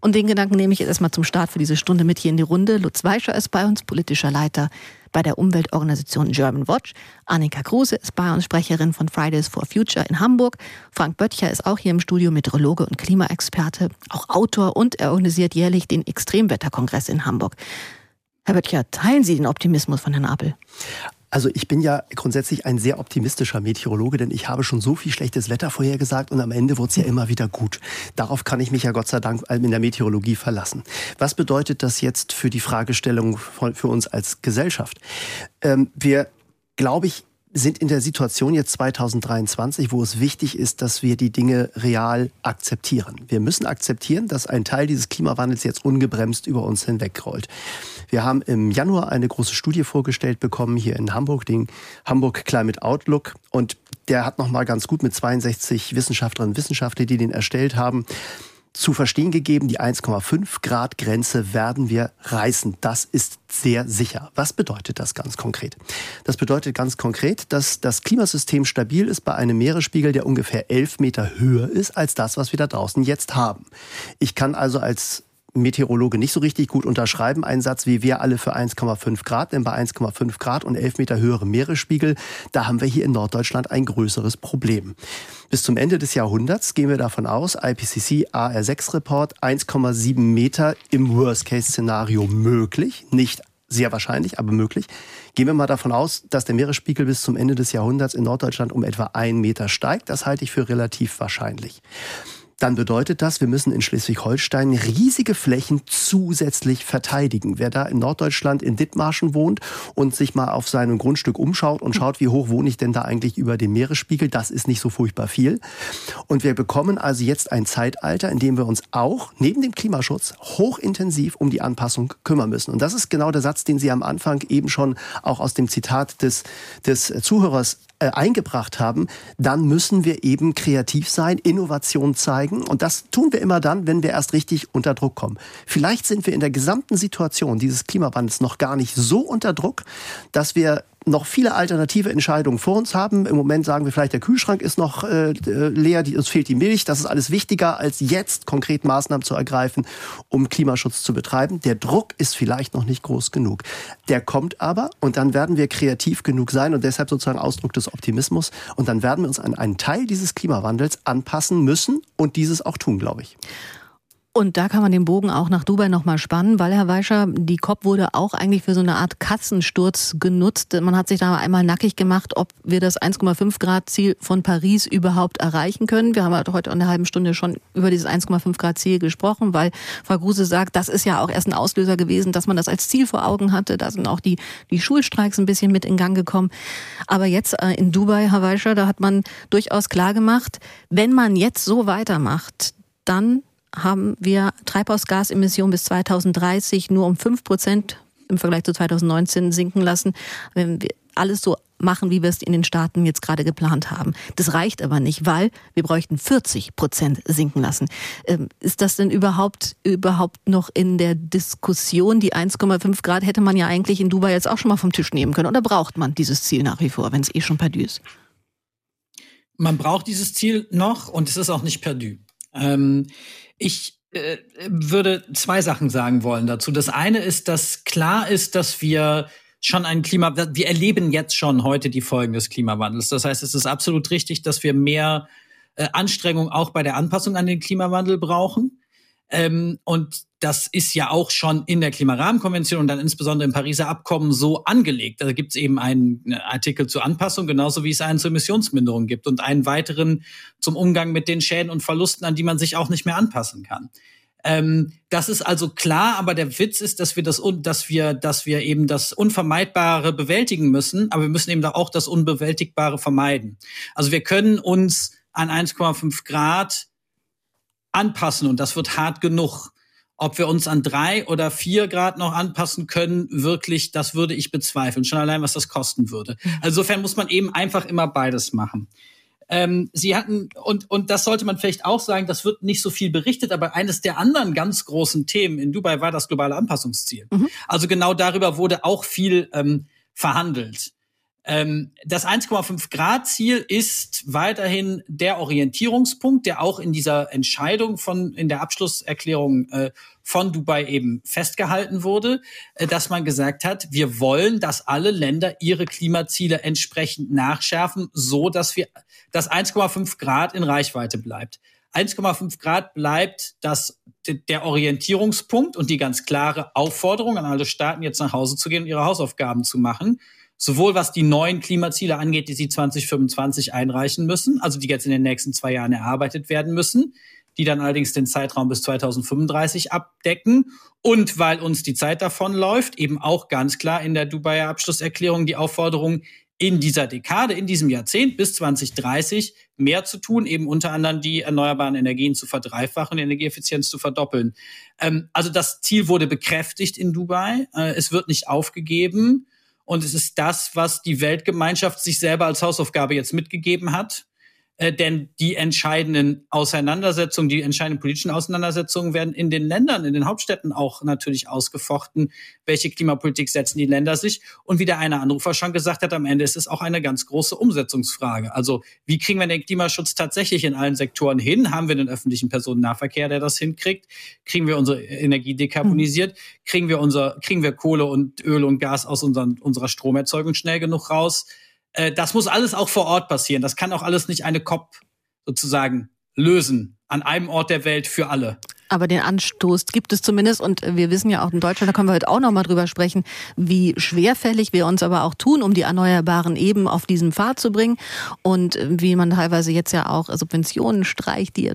Und den Gedanken nehme ich jetzt erstmal zum Start für diese Stunde mit hier in die Runde. Lutz Weischer ist bei uns, politischer Leiter bei der Umweltorganisation German Watch. Annika Kruse ist bei uns Sprecherin von Fridays for Future in Hamburg. Frank Böttcher ist auch hier im Studio Meteorologe und Klimaexperte, auch Autor und er organisiert jährlich den Extremwetterkongress in Hamburg. Herr Böttcher, teilen Sie den Optimismus von Herrn Apel? Also ich bin ja grundsätzlich ein sehr optimistischer Meteorologe, denn ich habe schon so viel schlechtes Wetter vorhergesagt und am Ende wurde es ja immer wieder gut. Darauf kann ich mich ja Gott sei Dank in der Meteorologie verlassen. Was bedeutet das jetzt für die Fragestellung für uns als Gesellschaft? Ähm, wir, glaube ich, sind in der Situation jetzt 2023, wo es wichtig ist, dass wir die Dinge real akzeptieren. Wir müssen akzeptieren, dass ein Teil dieses Klimawandels jetzt ungebremst über uns hinwegrollt. Wir haben im Januar eine große Studie vorgestellt bekommen hier in Hamburg, den Hamburg Climate Outlook. Und der hat nochmal ganz gut mit 62 Wissenschaftlerinnen und Wissenschaftlern, die den erstellt haben, zu verstehen gegeben, die 1,5 Grad Grenze werden wir reißen. Das ist sehr sicher. Was bedeutet das ganz konkret? Das bedeutet ganz konkret, dass das Klimasystem stabil ist bei einem Meeresspiegel, der ungefähr 11 Meter höher ist als das, was wir da draußen jetzt haben. Ich kann also als Meteorologe nicht so richtig gut unterschreiben. Ein Satz wie wir alle für 1,5 Grad, denn bei 1,5 Grad und 11 Meter höherem Meeresspiegel, da haben wir hier in Norddeutschland ein größeres Problem. Bis zum Ende des Jahrhunderts gehen wir davon aus, IPCC AR6-Report, 1,7 Meter im Worst-Case-Szenario möglich, nicht sehr wahrscheinlich, aber möglich. Gehen wir mal davon aus, dass der Meeresspiegel bis zum Ende des Jahrhunderts in Norddeutschland um etwa einen Meter steigt. Das halte ich für relativ wahrscheinlich dann bedeutet das, wir müssen in Schleswig-Holstein riesige Flächen zusätzlich verteidigen. Wer da in Norddeutschland in Dithmarschen wohnt und sich mal auf seinem Grundstück umschaut und schaut, wie hoch wohne ich denn da eigentlich über dem Meeresspiegel, das ist nicht so furchtbar viel. Und wir bekommen also jetzt ein Zeitalter, in dem wir uns auch neben dem Klimaschutz hochintensiv um die Anpassung kümmern müssen. Und das ist genau der Satz, den Sie am Anfang eben schon auch aus dem Zitat des, des Zuhörers äh, eingebracht haben, dann müssen wir eben kreativ sein, Innovation zeigen. Und das tun wir immer dann, wenn wir erst richtig unter Druck kommen. Vielleicht sind wir in der gesamten Situation dieses Klimawandels noch gar nicht so unter Druck, dass wir noch viele alternative Entscheidungen vor uns haben. Im Moment sagen wir vielleicht, der Kühlschrank ist noch äh, leer, die, uns fehlt die Milch. Das ist alles wichtiger, als jetzt konkret Maßnahmen zu ergreifen, um Klimaschutz zu betreiben. Der Druck ist vielleicht noch nicht groß genug. Der kommt aber und dann werden wir kreativ genug sein und deshalb sozusagen Ausdruck des Optimismus. Und dann werden wir uns an einen Teil dieses Klimawandels anpassen müssen und dieses auch tun, glaube ich. Und da kann man den Bogen auch nach Dubai nochmal spannen, weil Herr Weischer, die COP wurde auch eigentlich für so eine Art Katzensturz genutzt. Man hat sich da einmal nackig gemacht, ob wir das 1,5 Grad Ziel von Paris überhaupt erreichen können. Wir haben halt heute in einer halben Stunde schon über dieses 1,5 Grad Ziel gesprochen, weil Frau Gruse sagt, das ist ja auch erst ein Auslöser gewesen, dass man das als Ziel vor Augen hatte. Da sind auch die, die Schulstreiks ein bisschen mit in Gang gekommen. Aber jetzt äh, in Dubai, Herr Weischer, da hat man durchaus klar gemacht, wenn man jetzt so weitermacht, dann haben wir Treibhausgasemissionen bis 2030 nur um 5 Prozent im Vergleich zu 2019 sinken lassen, wenn wir alles so machen, wie wir es in den Staaten jetzt gerade geplant haben. Das reicht aber nicht, weil wir bräuchten 40 Prozent sinken lassen. Ähm, ist das denn überhaupt, überhaupt noch in der Diskussion? Die 1,5 Grad hätte man ja eigentlich in Dubai jetzt auch schon mal vom Tisch nehmen können. Oder braucht man dieses Ziel nach wie vor, wenn es eh schon perdu ist? Man braucht dieses Ziel noch und es ist auch nicht perdu. Ähm, ich äh, würde zwei Sachen sagen wollen dazu. Das eine ist, dass klar ist, dass wir schon ein Klima, wir erleben jetzt schon heute die Folgen des Klimawandels. Das heißt, es ist absolut richtig, dass wir mehr äh, Anstrengung auch bei der Anpassung an den Klimawandel brauchen. Ähm, und das ist ja auch schon in der Klimarahmenkonvention und dann insbesondere im Pariser Abkommen so angelegt. Da gibt es eben einen Artikel zur Anpassung, genauso wie es einen zur Emissionsminderung gibt und einen weiteren zum Umgang mit den Schäden und Verlusten, an die man sich auch nicht mehr anpassen kann. Ähm, das ist also klar, aber der Witz ist, dass wir das, dass wir, dass wir eben das Unvermeidbare bewältigen müssen, aber wir müssen eben auch das Unbewältigbare vermeiden. Also wir können uns an 1,5 Grad anpassen und das wird hart genug. Ob wir uns an drei oder vier Grad noch anpassen können, wirklich, das würde ich bezweifeln. Schon allein, was das kosten würde. Mhm. Also insofern muss man eben einfach immer beides machen. Ähm, sie hatten, und, und das sollte man vielleicht auch sagen, das wird nicht so viel berichtet, aber eines der anderen ganz großen Themen in Dubai war das globale Anpassungsziel. Mhm. Also genau darüber wurde auch viel ähm, verhandelt. Ähm, das 1,5 Grad Ziel ist weiterhin der Orientierungspunkt, der auch in dieser Entscheidung von, in der Abschlusserklärung äh, von Dubai eben festgehalten wurde, äh, dass man gesagt hat, wir wollen, dass alle Länder ihre Klimaziele entsprechend nachschärfen, so dass wir, das 1,5 Grad in Reichweite bleibt. 1,5 Grad bleibt das, der Orientierungspunkt und die ganz klare Aufforderung an alle Staaten, jetzt nach Hause zu gehen und ihre Hausaufgaben zu machen sowohl was die neuen Klimaziele angeht, die sie 2025 einreichen müssen, also die jetzt in den nächsten zwei Jahren erarbeitet werden müssen, die dann allerdings den Zeitraum bis 2035 abdecken. Und weil uns die Zeit davon läuft, eben auch ganz klar in der Dubaier Abschlusserklärung die Aufforderung, in dieser Dekade, in diesem Jahrzehnt bis 2030 mehr zu tun, eben unter anderem die erneuerbaren Energien zu verdreifachen, die Energieeffizienz zu verdoppeln. Ähm, also das Ziel wurde bekräftigt in Dubai. Äh, es wird nicht aufgegeben. Und es ist das, was die Weltgemeinschaft sich selber als Hausaufgabe jetzt mitgegeben hat. Äh, denn die entscheidenden Auseinandersetzungen, die entscheidenden politischen Auseinandersetzungen werden in den Ländern, in den Hauptstädten auch natürlich ausgefochten. Welche Klimapolitik setzen die Länder sich? Und wie der eine Anrufer schon gesagt hat, am Ende ist es auch eine ganz große Umsetzungsfrage. Also wie kriegen wir den Klimaschutz tatsächlich in allen Sektoren hin? Haben wir den öffentlichen Personennahverkehr, der das hinkriegt? Kriegen wir unsere Energie dekarbonisiert? Kriegen wir unser, kriegen wir Kohle und Öl und Gas aus unseren, unserer Stromerzeugung schnell genug raus? Äh, das muss alles auch vor Ort passieren. Das kann auch alles nicht eine COP sozusagen lösen. An einem Ort der Welt für alle. Aber den Anstoß gibt es zumindest und wir wissen ja auch in Deutschland, da können wir heute auch noch mal drüber sprechen, wie schwerfällig wir uns aber auch tun, um die Erneuerbaren eben auf diesen Pfad zu bringen und wie man teilweise jetzt ja auch Subventionen streicht, die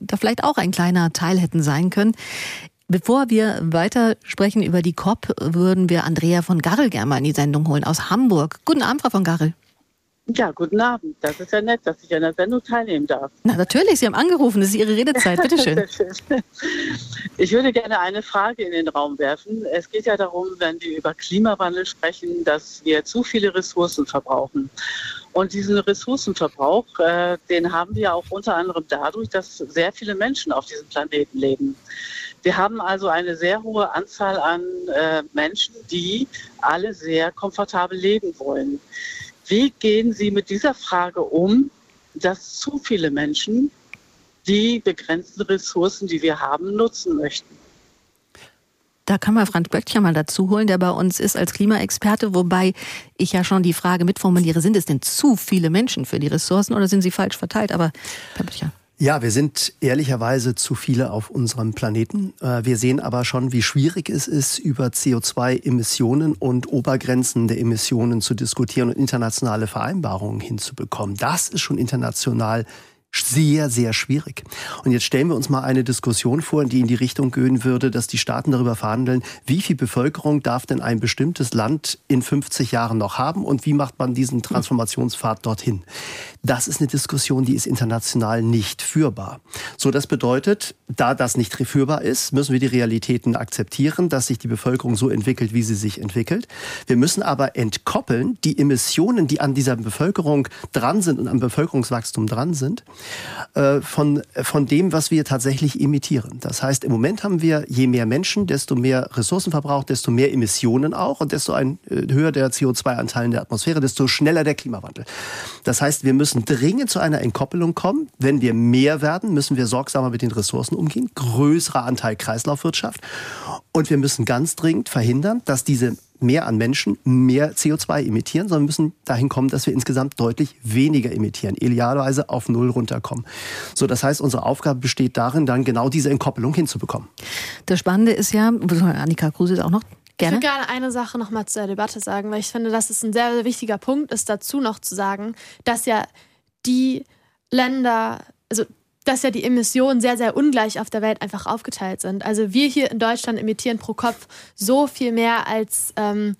da vielleicht auch ein kleiner Teil hätten sein können. Bevor wir weiter sprechen über die COP, würden wir Andrea von Garrel gerne mal in die Sendung holen aus Hamburg. Guten Abend, Frau von Garrel. Ja, guten Abend. Das ist ja nett, dass ich an der Sendung teilnehmen darf. Na, natürlich. Sie haben angerufen. Das ist Ihre Redezeit. Bitte schön. ich würde gerne eine Frage in den Raum werfen. Es geht ja darum, wenn wir über Klimawandel sprechen, dass wir zu viele Ressourcen verbrauchen. Und diesen Ressourcenverbrauch, äh, den haben wir auch unter anderem dadurch, dass sehr viele Menschen auf diesem Planeten leben. Wir haben also eine sehr hohe Anzahl an äh, Menschen, die alle sehr komfortabel leben wollen. Wie gehen Sie mit dieser Frage um, dass zu viele Menschen die begrenzten Ressourcen, die wir haben, nutzen möchten? Da kann man Franz Böttcher mal dazu holen, der bei uns ist als Klimaexperte, wobei ich ja schon die Frage mitformuliere, sind es denn zu viele Menschen für die Ressourcen oder sind sie falsch verteilt? Aber Herr Böttcher. Ja, wir sind ehrlicherweise zu viele auf unserem Planeten. Äh, wir sehen aber schon, wie schwierig es ist, über CO2-Emissionen und Obergrenzen der Emissionen zu diskutieren und internationale Vereinbarungen hinzubekommen. Das ist schon international sehr, sehr schwierig. Und jetzt stellen wir uns mal eine Diskussion vor, die in die Richtung gehen würde, dass die Staaten darüber verhandeln, wie viel Bevölkerung darf denn ein bestimmtes Land in 50 Jahren noch haben und wie macht man diesen Transformationspfad dorthin. Das ist eine Diskussion, die ist international nicht führbar. So, das bedeutet, da das nicht führbar ist, müssen wir die Realitäten akzeptieren, dass sich die Bevölkerung so entwickelt, wie sie sich entwickelt. Wir müssen aber entkoppeln die Emissionen, die an dieser Bevölkerung dran sind und am Bevölkerungswachstum dran sind, von, von dem, was wir tatsächlich emittieren. Das heißt, im Moment haben wir, je mehr Menschen, desto mehr Ressourcenverbrauch, desto mehr Emissionen auch und desto ein, äh, höher der CO2-Anteil in der Atmosphäre, desto schneller der Klimawandel. Das heißt, wir müssen dringend zu einer Entkoppelung kommen. Wenn wir mehr werden, müssen wir sorgsamer mit den Ressourcen umgehen, größerer Anteil Kreislaufwirtschaft. Und wir müssen ganz dringend verhindern, dass diese mehr an Menschen mehr CO2 emittieren, sondern müssen dahin kommen, dass wir insgesamt deutlich weniger emittieren, idealerweise auf Null runterkommen. So, das heißt, unsere Aufgabe besteht darin, dann genau diese Entkoppelung hinzubekommen. Das Spannende ist ja, Annika Kruse auch noch Gerne. Ich würde gerne eine Sache noch mal zur Debatte sagen, weil ich finde, dass es ein sehr, sehr wichtiger Punkt ist, dazu noch zu sagen, dass ja die Länder, also dass ja die Emissionen sehr, sehr ungleich auf der Welt einfach aufgeteilt sind. Also wir hier in Deutschland emittieren pro Kopf so viel mehr als, ähm,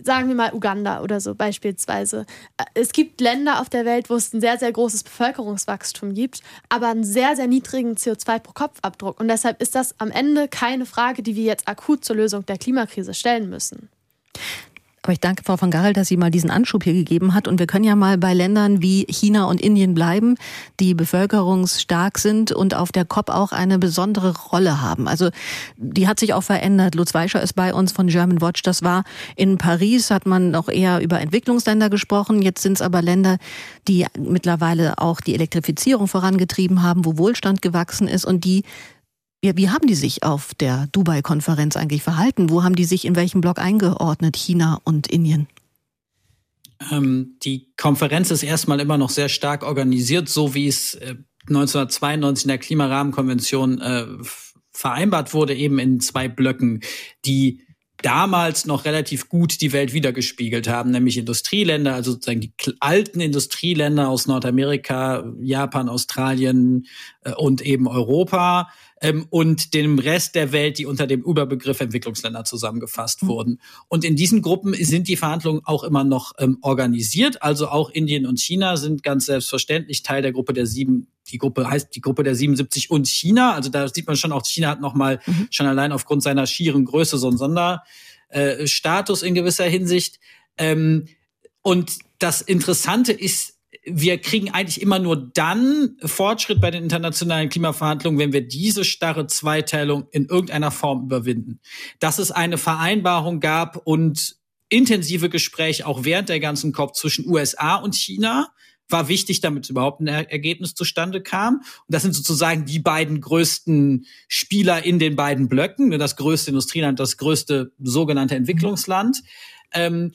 sagen wir mal, Uganda oder so beispielsweise. Es gibt Länder auf der Welt, wo es ein sehr, sehr großes Bevölkerungswachstum gibt, aber einen sehr, sehr niedrigen CO2 pro Kopfabdruck. Und deshalb ist das am Ende keine Frage, die wir jetzt akut zur Lösung der Klimakrise stellen müssen. Aber ich danke Frau von Garrel, dass sie mal diesen Anschub hier gegeben hat. Und wir können ja mal bei Ländern wie China und Indien bleiben, die bevölkerungsstark sind und auf der COP auch eine besondere Rolle haben. Also die hat sich auch verändert. Lutz Weischer ist bei uns von German Watch. Das war in Paris, hat man noch eher über Entwicklungsländer gesprochen. Jetzt sind es aber Länder, die mittlerweile auch die Elektrifizierung vorangetrieben haben, wo Wohlstand gewachsen ist und die ja, wie haben die sich auf der Dubai-Konferenz eigentlich verhalten? Wo haben die sich in welchem Block eingeordnet, China und Indien? Ähm, die Konferenz ist erstmal immer noch sehr stark organisiert, so wie es äh, 1992 in der Klimarahmenkonvention äh, vereinbart wurde, eben in zwei Blöcken, die damals noch relativ gut die Welt wiedergespiegelt haben, nämlich Industrieländer, also sozusagen die alten Industrieländer aus Nordamerika, Japan, Australien äh, und eben Europa ähm, und dem Rest der Welt, die unter dem Überbegriff Entwicklungsländer zusammengefasst mhm. wurden. Und in diesen Gruppen sind die Verhandlungen auch immer noch ähm, organisiert. Also auch Indien und China sind ganz selbstverständlich Teil der Gruppe der sieben. Die Gruppe heißt die Gruppe der 77 und China. Also da sieht man schon auch, China hat nochmal mhm. schon allein aufgrund seiner schieren Größe so einen Sonderstatus äh, in gewisser Hinsicht. Ähm, und das Interessante ist, wir kriegen eigentlich immer nur dann Fortschritt bei den internationalen Klimaverhandlungen, wenn wir diese starre Zweiteilung in irgendeiner Form überwinden. Dass es eine Vereinbarung gab und intensive Gespräche auch während der ganzen COP zwischen USA und China war wichtig, damit überhaupt ein Ergebnis zustande kam. Und das sind sozusagen die beiden größten Spieler in den beiden Blöcken, das größte Industrieland, das größte sogenannte Entwicklungsland. Ähm,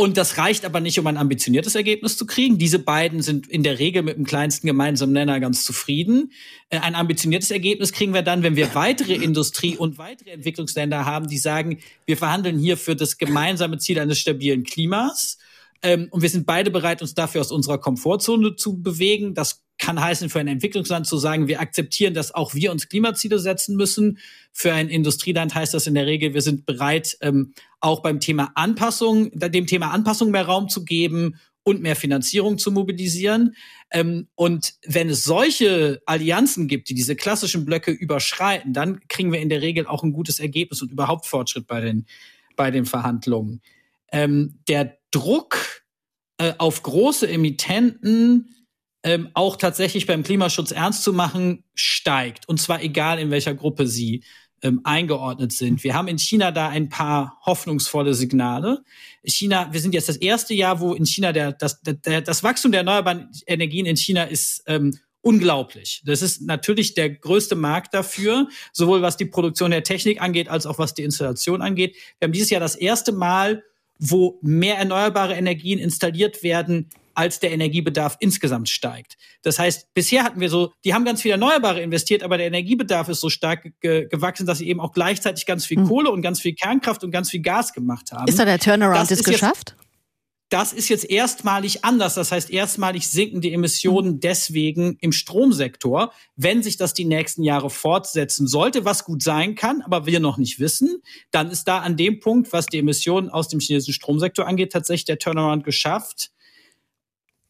und das reicht aber nicht, um ein ambitioniertes Ergebnis zu kriegen. Diese beiden sind in der Regel mit dem kleinsten gemeinsamen Nenner ganz zufrieden. Äh, ein ambitioniertes Ergebnis kriegen wir dann, wenn wir weitere Industrie und weitere Entwicklungsländer haben, die sagen, wir verhandeln hier für das gemeinsame Ziel eines stabilen Klimas. Ähm, und wir sind beide bereit, uns dafür aus unserer Komfortzone zu bewegen. Das kann heißen, für ein Entwicklungsland zu sagen, wir akzeptieren, dass auch wir uns Klimaziele setzen müssen. Für ein Industrieland heißt das in der Regel, wir sind bereit, ähm, auch beim Thema Anpassung, dem Thema Anpassung mehr Raum zu geben und mehr Finanzierung zu mobilisieren. Ähm, und wenn es solche Allianzen gibt, die diese klassischen Blöcke überschreiten, dann kriegen wir in der Regel auch ein gutes Ergebnis und überhaupt Fortschritt bei den, bei den Verhandlungen. Ähm, der Druck äh, auf große Emittenten, ähm, auch tatsächlich beim Klimaschutz ernst zu machen, steigt. Und zwar egal, in welcher Gruppe sie ähm, eingeordnet sind. Wir haben in China da ein paar hoffnungsvolle Signale. China, wir sind jetzt das erste Jahr, wo in China der, das, der, das Wachstum der erneuerbaren Energien in China ist ähm, unglaublich. Das ist natürlich der größte Markt dafür, sowohl was die Produktion der Technik angeht, als auch was die Installation angeht. Wir haben dieses Jahr das erste Mal, wo mehr erneuerbare Energien installiert werden als der Energiebedarf insgesamt steigt. Das heißt, bisher hatten wir so, die haben ganz viel Erneuerbare investiert, aber der Energiebedarf ist so stark ge gewachsen, dass sie eben auch gleichzeitig ganz viel hm. Kohle und ganz viel Kernkraft und ganz viel Gas gemacht haben. Ist da der Turnaround jetzt geschafft? das ist jetzt erstmalig anders. Das heißt, erstmalig sinken die Emissionen hm. deswegen im Stromsektor. Wenn sich das die nächsten Jahre fortsetzen sollte, was gut sein kann, aber wir noch nicht wissen, dann ist da an dem Punkt, was die Emissionen aus dem chinesischen Stromsektor angeht, tatsächlich der Turnaround geschafft.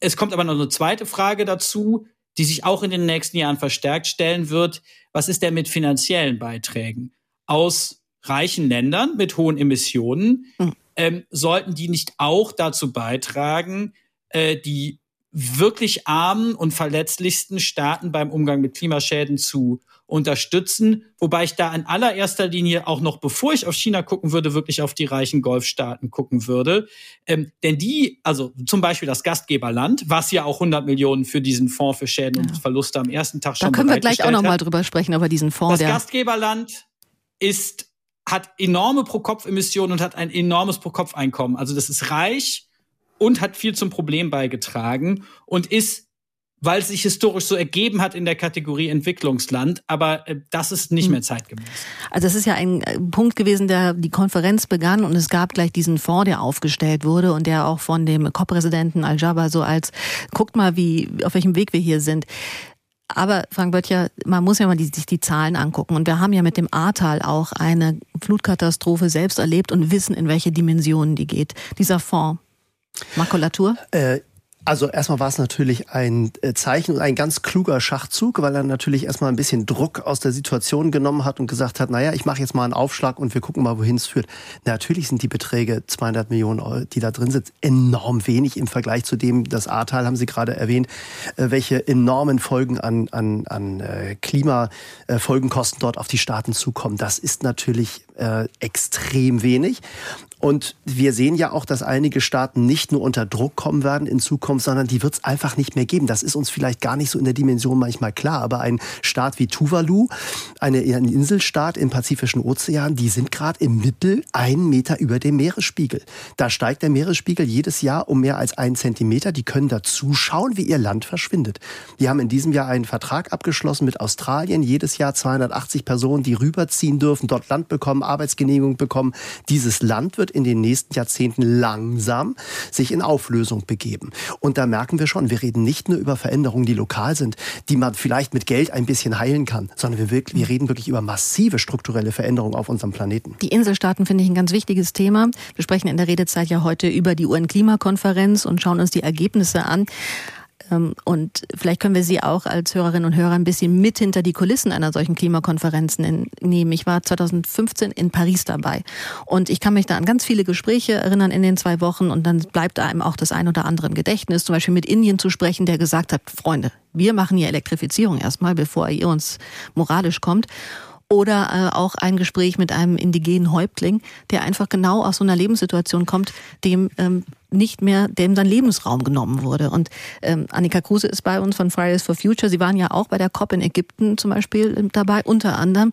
Es kommt aber noch eine zweite Frage dazu, die sich auch in den nächsten Jahren verstärkt stellen wird. Was ist denn mit finanziellen Beiträgen aus reichen Ländern mit hohen Emissionen? Mhm. Ähm, sollten die nicht auch dazu beitragen, äh, die wirklich armen und verletzlichsten Staaten beim Umgang mit Klimaschäden zu unterstützen, wobei ich da in allererster Linie auch noch, bevor ich auf China gucken würde, wirklich auf die reichen Golfstaaten gucken würde. Ähm, denn die, also zum Beispiel das Gastgeberland, was ja auch 100 Millionen für diesen Fonds für Schäden ja. und Verluste am ersten Tag schon Da können wir gleich auch noch mal drüber sprechen, über diesen Fonds. Das Gastgeberland ist hat enorme Pro-Kopf-Emissionen und hat ein enormes Pro-Kopf-Einkommen. Also das ist reich und hat viel zum Problem beigetragen und ist weil es sich historisch so ergeben hat in der Kategorie Entwicklungsland, aber äh, das ist nicht hm. mehr zeitgemäß. Also es ist ja ein äh, Punkt gewesen, der die Konferenz begann und es gab gleich diesen Fonds, der aufgestellt wurde und der auch von dem COP-Präsidenten Al-Jaber so als guckt mal, wie auf welchem Weg wir hier sind. Aber Frank Böttcher, man muss ja mal die, sich die Zahlen angucken. Und wir haben ja mit dem Ahrtal auch eine Flutkatastrophe selbst erlebt und wissen, in welche Dimensionen die geht. Dieser Fonds. Makulatur? Äh, also erstmal war es natürlich ein äh, Zeichen und ein ganz kluger Schachzug, weil er natürlich erstmal ein bisschen Druck aus der Situation genommen hat und gesagt hat, naja, ich mache jetzt mal einen Aufschlag und wir gucken mal, wohin es führt. Natürlich sind die Beträge 200 Millionen Euro, die da drin sind, enorm wenig im Vergleich zu dem, das Ahrtal haben Sie gerade erwähnt, äh, welche enormen Folgen an, an, an äh, Klimafolgenkosten dort auf die Staaten zukommen. Das ist natürlich äh, extrem wenig. Und wir sehen ja auch, dass einige Staaten nicht nur unter Druck kommen werden in Zukunft, sondern die wird es einfach nicht mehr geben. Das ist uns vielleicht gar nicht so in der Dimension manchmal klar. Aber ein Staat wie Tuvalu, eine, ein Inselstaat im Pazifischen Ozean, die sind gerade im Mittel einen Meter über dem Meeresspiegel. Da steigt der Meeresspiegel jedes Jahr um mehr als einen Zentimeter. Die können da zuschauen, wie ihr Land verschwindet. Die haben in diesem Jahr einen Vertrag abgeschlossen mit Australien. Jedes Jahr 280 Personen, die rüberziehen dürfen, dort Land bekommen, Arbeitsgenehmigung bekommen. Dieses Land wird in den nächsten Jahrzehnten langsam sich in Auflösung begeben. Und da merken wir schon, wir reden nicht nur über Veränderungen, die lokal sind, die man vielleicht mit Geld ein bisschen heilen kann, sondern wir, wirklich, wir reden wirklich über massive strukturelle Veränderungen auf unserem Planeten. Die Inselstaaten finde ich ein ganz wichtiges Thema. Wir sprechen in der Redezeit ja heute über die UN-Klimakonferenz und schauen uns die Ergebnisse an. Ähm, und vielleicht können wir Sie auch als Hörerinnen und Hörer ein bisschen mit hinter die Kulissen einer solchen Klimakonferenz nehmen. Ich war 2015 in Paris dabei. Und ich kann mich da an ganz viele Gespräche erinnern in den zwei Wochen. Und dann bleibt einem auch das ein oder andere im Gedächtnis, zum Beispiel mit Indien zu sprechen, der gesagt hat, Freunde, wir machen hier Elektrifizierung erstmal, bevor ihr uns moralisch kommt. Oder äh, auch ein Gespräch mit einem indigenen Häuptling, der einfach genau aus so einer Lebenssituation kommt, dem ähm, nicht mehr, dem sein Lebensraum genommen wurde. Und ähm, Annika Kruse ist bei uns von Fridays for Future. Sie waren ja auch bei der COP in Ägypten zum Beispiel ähm, dabei, unter anderem.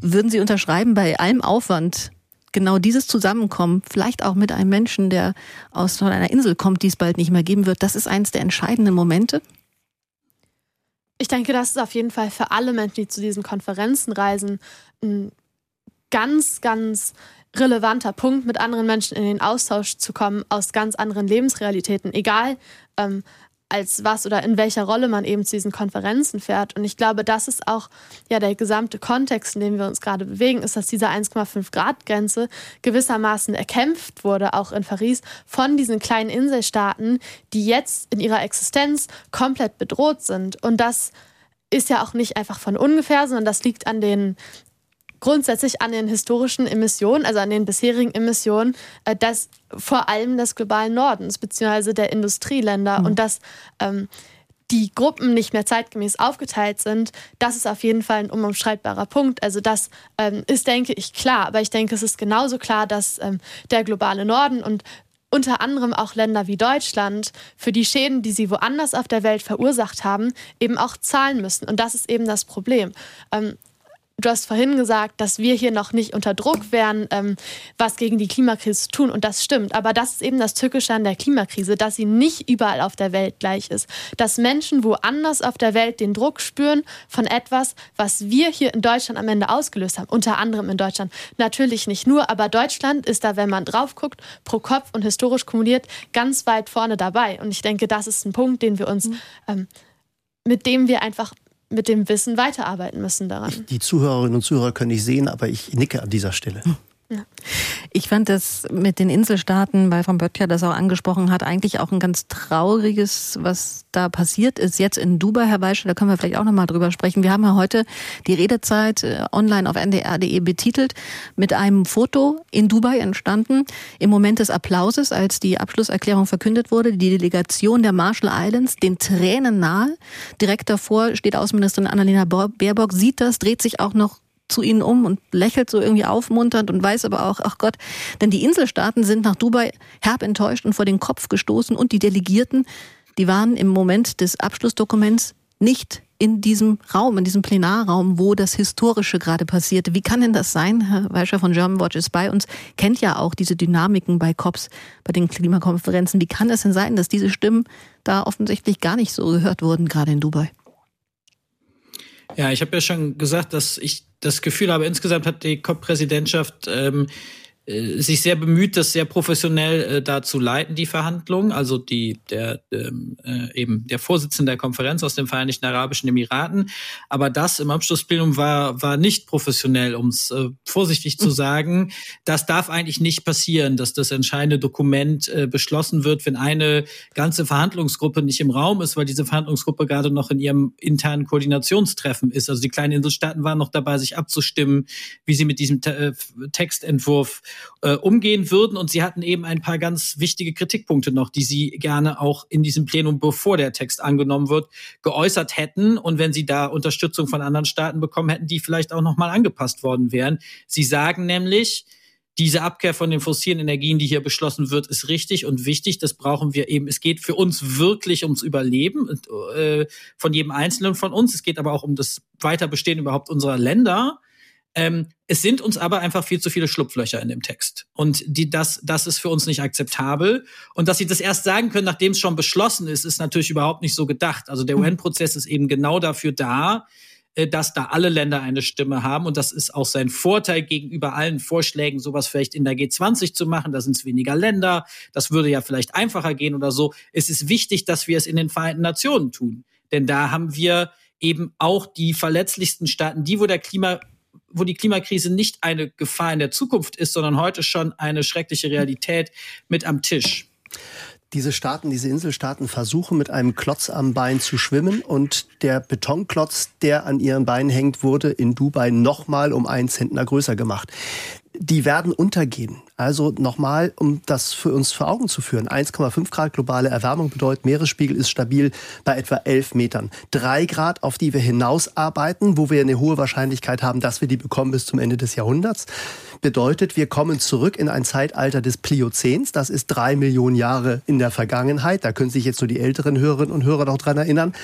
Würden Sie unterschreiben, bei allem Aufwand genau dieses Zusammenkommen, vielleicht auch mit einem Menschen, der aus einer Insel kommt, die es bald nicht mehr geben wird, das ist eines der entscheidenden Momente? Ich denke, das ist auf jeden Fall für alle Menschen, die zu diesen Konferenzen reisen, ein ganz, ganz relevanter Punkt, mit anderen Menschen in den Austausch zu kommen aus ganz anderen Lebensrealitäten, egal ähm, als was oder in welcher Rolle man eben zu diesen Konferenzen fährt. Und ich glaube, das ist auch ja der gesamte Kontext, in dem wir uns gerade bewegen, ist, dass diese 1,5 Grad Grenze gewissermaßen erkämpft wurde, auch in Paris, von diesen kleinen Inselstaaten, die jetzt in ihrer Existenz komplett bedroht sind. Und das ist ja auch nicht einfach von ungefähr, sondern das liegt an den grundsätzlich an den historischen Emissionen, also an den bisherigen Emissionen, äh, des vor allem des globalen Nordens beziehungsweise der Industrieländer mhm. und dass ähm, die Gruppen nicht mehr zeitgemäß aufgeteilt sind, das ist auf jeden Fall ein unumstreitbarer Punkt. Also das ähm, ist, denke ich, klar. Aber ich denke, es ist genauso klar, dass ähm, der globale Norden und unter anderem auch Länder wie Deutschland für die Schäden, die sie woanders auf der Welt verursacht haben, eben auch zahlen müssen. Und das ist eben das Problem. Ähm, Du hast vorhin gesagt, dass wir hier noch nicht unter Druck wären, ähm, was gegen die Klimakrise zu tun. Und das stimmt. Aber das ist eben das Tückische an der Klimakrise, dass sie nicht überall auf der Welt gleich ist. Dass Menschen woanders auf der Welt den Druck spüren von etwas, was wir hier in Deutschland am Ende ausgelöst haben. Unter anderem in Deutschland. Natürlich nicht nur, aber Deutschland ist da, wenn man drauf guckt, pro Kopf und historisch kumuliert, ganz weit vorne dabei. Und ich denke, das ist ein Punkt, den wir uns, mhm. ähm, mit dem wir einfach mit dem Wissen weiterarbeiten müssen daran. Ich, die Zuhörerinnen und Zuhörer können nicht sehen, aber ich nicke an dieser Stelle. Ja. Ich fand das mit den Inselstaaten, weil Frau Böttcher das auch angesprochen hat, eigentlich auch ein ganz trauriges, was da passiert ist. Jetzt in Dubai, Herr Beische, da können wir vielleicht auch nochmal drüber sprechen. Wir haben ja heute die Redezeit äh, online auf ndr.de betitelt mit einem Foto in Dubai entstanden. Im Moment des Applauses, als die Abschlusserklärung verkündet wurde, die Delegation der Marshall Islands den Tränen nahe. Direkt davor steht Außenministerin Annalena Baerbock, sieht das, dreht sich auch noch zu ihnen um und lächelt so irgendwie aufmunternd und weiß aber auch, ach Gott, denn die Inselstaaten sind nach Dubai herb enttäuscht und vor den Kopf gestoßen und die Delegierten, die waren im Moment des Abschlussdokuments nicht in diesem Raum, in diesem Plenarraum, wo das Historische gerade passiert. Wie kann denn das sein? Herr Weischer von German Watch ist bei uns, kennt ja auch diese Dynamiken bei COPs, bei den Klimakonferenzen. Wie kann das denn sein, dass diese Stimmen da offensichtlich gar nicht so gehört wurden, gerade in Dubai? Ja, ich habe ja schon gesagt, dass ich das Gefühl habe, insgesamt hat die COP-Präsidentschaft ähm, äh, sich sehr bemüht, das sehr professionell äh, da zu leiten, die Verhandlungen. Also die, der, ähm, äh, eben der Vorsitzende der Konferenz aus den Vereinigten Arabischen Emiraten. Aber das im Abschlussplenum war, war nicht professionell, um es äh, vorsichtig zu sagen. Das darf eigentlich nicht passieren, dass das entscheidende Dokument äh, beschlossen wird, wenn eine ganze Verhandlungsgruppe nicht im Raum ist, weil diese Verhandlungsgruppe gerade noch in ihrem internen Koordinationstreffen ist. Also die kleinen Inselstaaten waren noch dabei, sich abzustimmen, wie sie mit diesem Te äh, Textentwurf äh, umgehen würden. Und sie hatten eben ein paar ganz wichtige Kritikpunkte noch, die sie gerne auch in diesem Plenum, bevor der Text angenommen wird, geäußert hätten. Und wenn sie da Unterstützung von anderen Staaten bekommen hätten, die vielleicht auch nochmal angepasst worden wären. Sie sagen nämlich, diese Abkehr von den fossilen Energien, die hier beschlossen wird, ist richtig und wichtig. Das brauchen wir eben. Es geht für uns wirklich ums Überleben äh, von jedem Einzelnen von uns. Es geht aber auch um das Weiterbestehen überhaupt unserer Länder. Ähm, es sind uns aber einfach viel zu viele Schlupflöcher in dem Text. Und die, das, das ist für uns nicht akzeptabel. Und dass sie das erst sagen können, nachdem es schon beschlossen ist, ist natürlich überhaupt nicht so gedacht. Also der hm. UN-Prozess ist eben genau dafür da, äh, dass da alle Länder eine Stimme haben. Und das ist auch sein Vorteil gegenüber allen Vorschlägen, sowas vielleicht in der G20 zu machen. Da sind es weniger Länder. Das würde ja vielleicht einfacher gehen oder so. Es ist wichtig, dass wir es in den Vereinten Nationen tun. Denn da haben wir eben auch die verletzlichsten Staaten, die, wo der Klima wo die Klimakrise nicht eine Gefahr in der Zukunft ist, sondern heute schon eine schreckliche Realität mit am Tisch. Diese Staaten, diese Inselstaaten versuchen mit einem Klotz am Bein zu schwimmen und der Betonklotz, der an ihren Beinen hängt, wurde in Dubai nochmal um einen Zentner größer gemacht. Die werden untergehen. Also nochmal, um das für uns vor Augen zu führen. 1,5 Grad globale Erwärmung bedeutet, Meeresspiegel ist stabil bei etwa 11 Metern. Drei Grad, auf die wir hinausarbeiten, wo wir eine hohe Wahrscheinlichkeit haben, dass wir die bekommen bis zum Ende des Jahrhunderts, bedeutet, wir kommen zurück in ein Zeitalter des Pliozäns. Das ist drei Millionen Jahre in der Vergangenheit. Da können sich jetzt nur die älteren Hörerinnen und Hörer noch dran erinnern.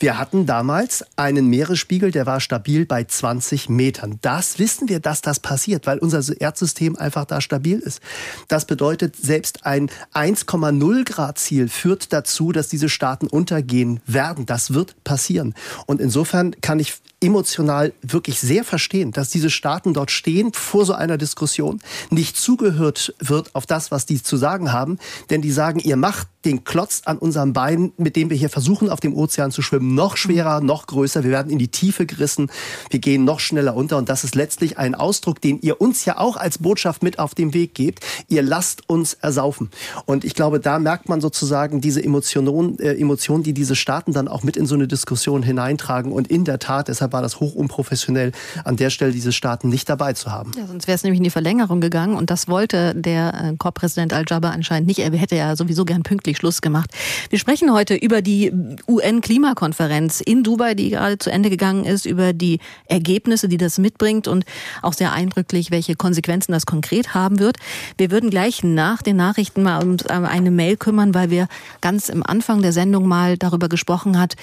Wir hatten damals einen Meeresspiegel, der war stabil bei 20 Metern. Das wissen wir, dass das passiert, weil unser Erdsystem einfach da stabil Ziel ist. Das bedeutet, selbst ein 1,0 Grad Ziel führt dazu, dass diese Staaten untergehen werden. Das wird passieren. Und insofern kann ich emotional wirklich sehr verstehen, dass diese Staaten dort stehen vor so einer Diskussion, nicht zugehört wird auf das, was die zu sagen haben, denn die sagen, ihr macht den Klotz an unserem Bein, mit dem wir hier versuchen, auf dem Ozean zu schwimmen, noch schwerer, noch größer. Wir werden in die Tiefe gerissen. Wir gehen noch schneller unter. Und das ist letztlich ein Ausdruck, den ihr uns ja auch als Botschaft mit auf den Weg gebt. Ihr lasst uns ersaufen. Und ich glaube, da merkt man sozusagen diese Emotionen, äh, Emotionen, die diese Staaten dann auch mit in so eine Diskussion hineintragen. Und in der Tat, deshalb war das hoch unprofessionell, an der Stelle diese Staaten nicht dabei zu haben. Ja, sonst wäre es nämlich in die Verlängerung gegangen. Und das wollte der äh, COP-Präsident Al-Jaber anscheinend nicht. Er hätte ja sowieso gern pünktlich Schluss gemacht. Wir sprechen heute über die UN-Klimakonferenz in Dubai, die gerade zu Ende gegangen ist, über die Ergebnisse, die das mitbringt und auch sehr eindrücklich, welche Konsequenzen das konkret haben wird. Wir würden gleich nach den Nachrichten mal um eine Mail kümmern, weil wir ganz im Anfang der Sendung mal darüber gesprochen hat,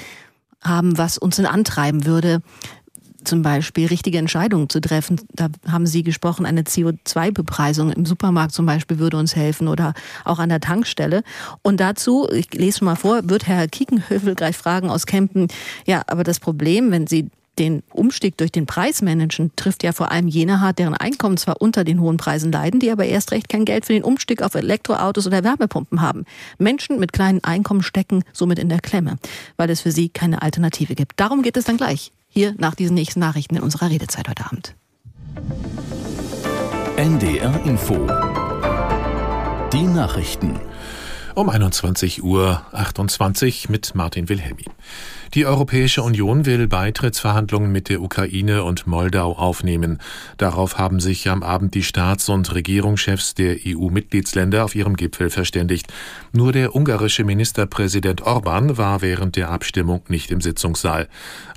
haben, was uns denn antreiben würde, zum Beispiel richtige Entscheidungen zu treffen. Da haben Sie gesprochen, eine CO2-Bepreisung im Supermarkt zum Beispiel würde uns helfen oder auch an der Tankstelle. Und dazu, ich lese schon mal vor, wird Herr Kiekenhövel gleich fragen aus Kempen, ja, aber das Problem, wenn Sie den Umstieg durch den Preis managen, trifft ja vor allem jene hart, deren Einkommen zwar unter den hohen Preisen leiden, die aber erst recht kein Geld für den Umstieg auf Elektroautos oder Wärmepumpen haben. Menschen mit kleinen Einkommen stecken somit in der Klemme, weil es für sie keine Alternative gibt. Darum geht es dann gleich hier nach diesen nächsten Nachrichten in unserer Redezeit heute Abend. NDR Info. Die Nachrichten. Um 21.28 Uhr mit Martin Wilhelmi. Die Europäische Union will Beitrittsverhandlungen mit der Ukraine und Moldau aufnehmen. Darauf haben sich am Abend die Staats- und Regierungschefs der EU-Mitgliedsländer auf ihrem Gipfel verständigt. Nur der ungarische Ministerpräsident Orban war während der Abstimmung nicht im Sitzungssaal.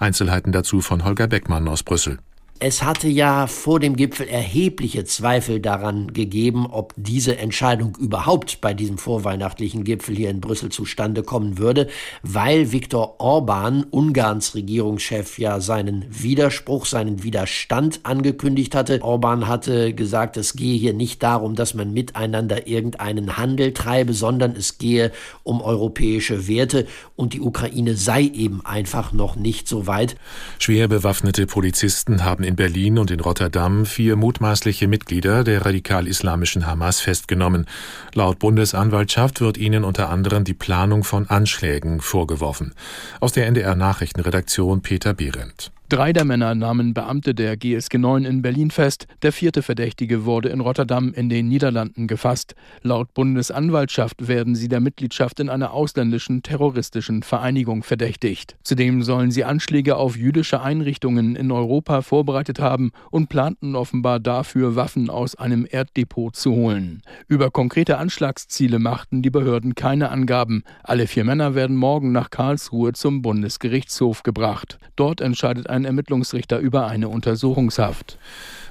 Einzelheiten dazu von Holger Beckmann aus Brüssel. Es hatte ja vor dem Gipfel erhebliche Zweifel daran gegeben, ob diese Entscheidung überhaupt bei diesem vorweihnachtlichen Gipfel hier in Brüssel zustande kommen würde, weil Viktor Orban, Ungarns Regierungschef, ja seinen Widerspruch, seinen Widerstand angekündigt hatte. Orban hatte gesagt, es gehe hier nicht darum, dass man miteinander irgendeinen Handel treibe, sondern es gehe um europäische Werte und die Ukraine sei eben einfach noch nicht so weit. Schwer bewaffnete Polizisten haben in Berlin und in Rotterdam vier mutmaßliche Mitglieder der radikal-islamischen Hamas festgenommen. Laut Bundesanwaltschaft wird ihnen unter anderem die Planung von Anschlägen vorgeworfen. Aus der NDR Nachrichtenredaktion Peter Behrendt. Drei der Männer nahmen Beamte der GSG 9 in Berlin fest. Der vierte Verdächtige wurde in Rotterdam in den Niederlanden gefasst. Laut Bundesanwaltschaft werden sie der Mitgliedschaft in einer ausländischen terroristischen Vereinigung verdächtigt. Zudem sollen sie Anschläge auf jüdische Einrichtungen in Europa vorbereitet haben und planten offenbar dafür, Waffen aus einem Erddepot zu holen. Über konkrete Anschlagsziele machten die Behörden keine Angaben. Alle vier Männer werden morgen nach Karlsruhe zum Bundesgerichtshof gebracht. Dort entscheidet ein Ermittlungsrichter über eine Untersuchungshaft.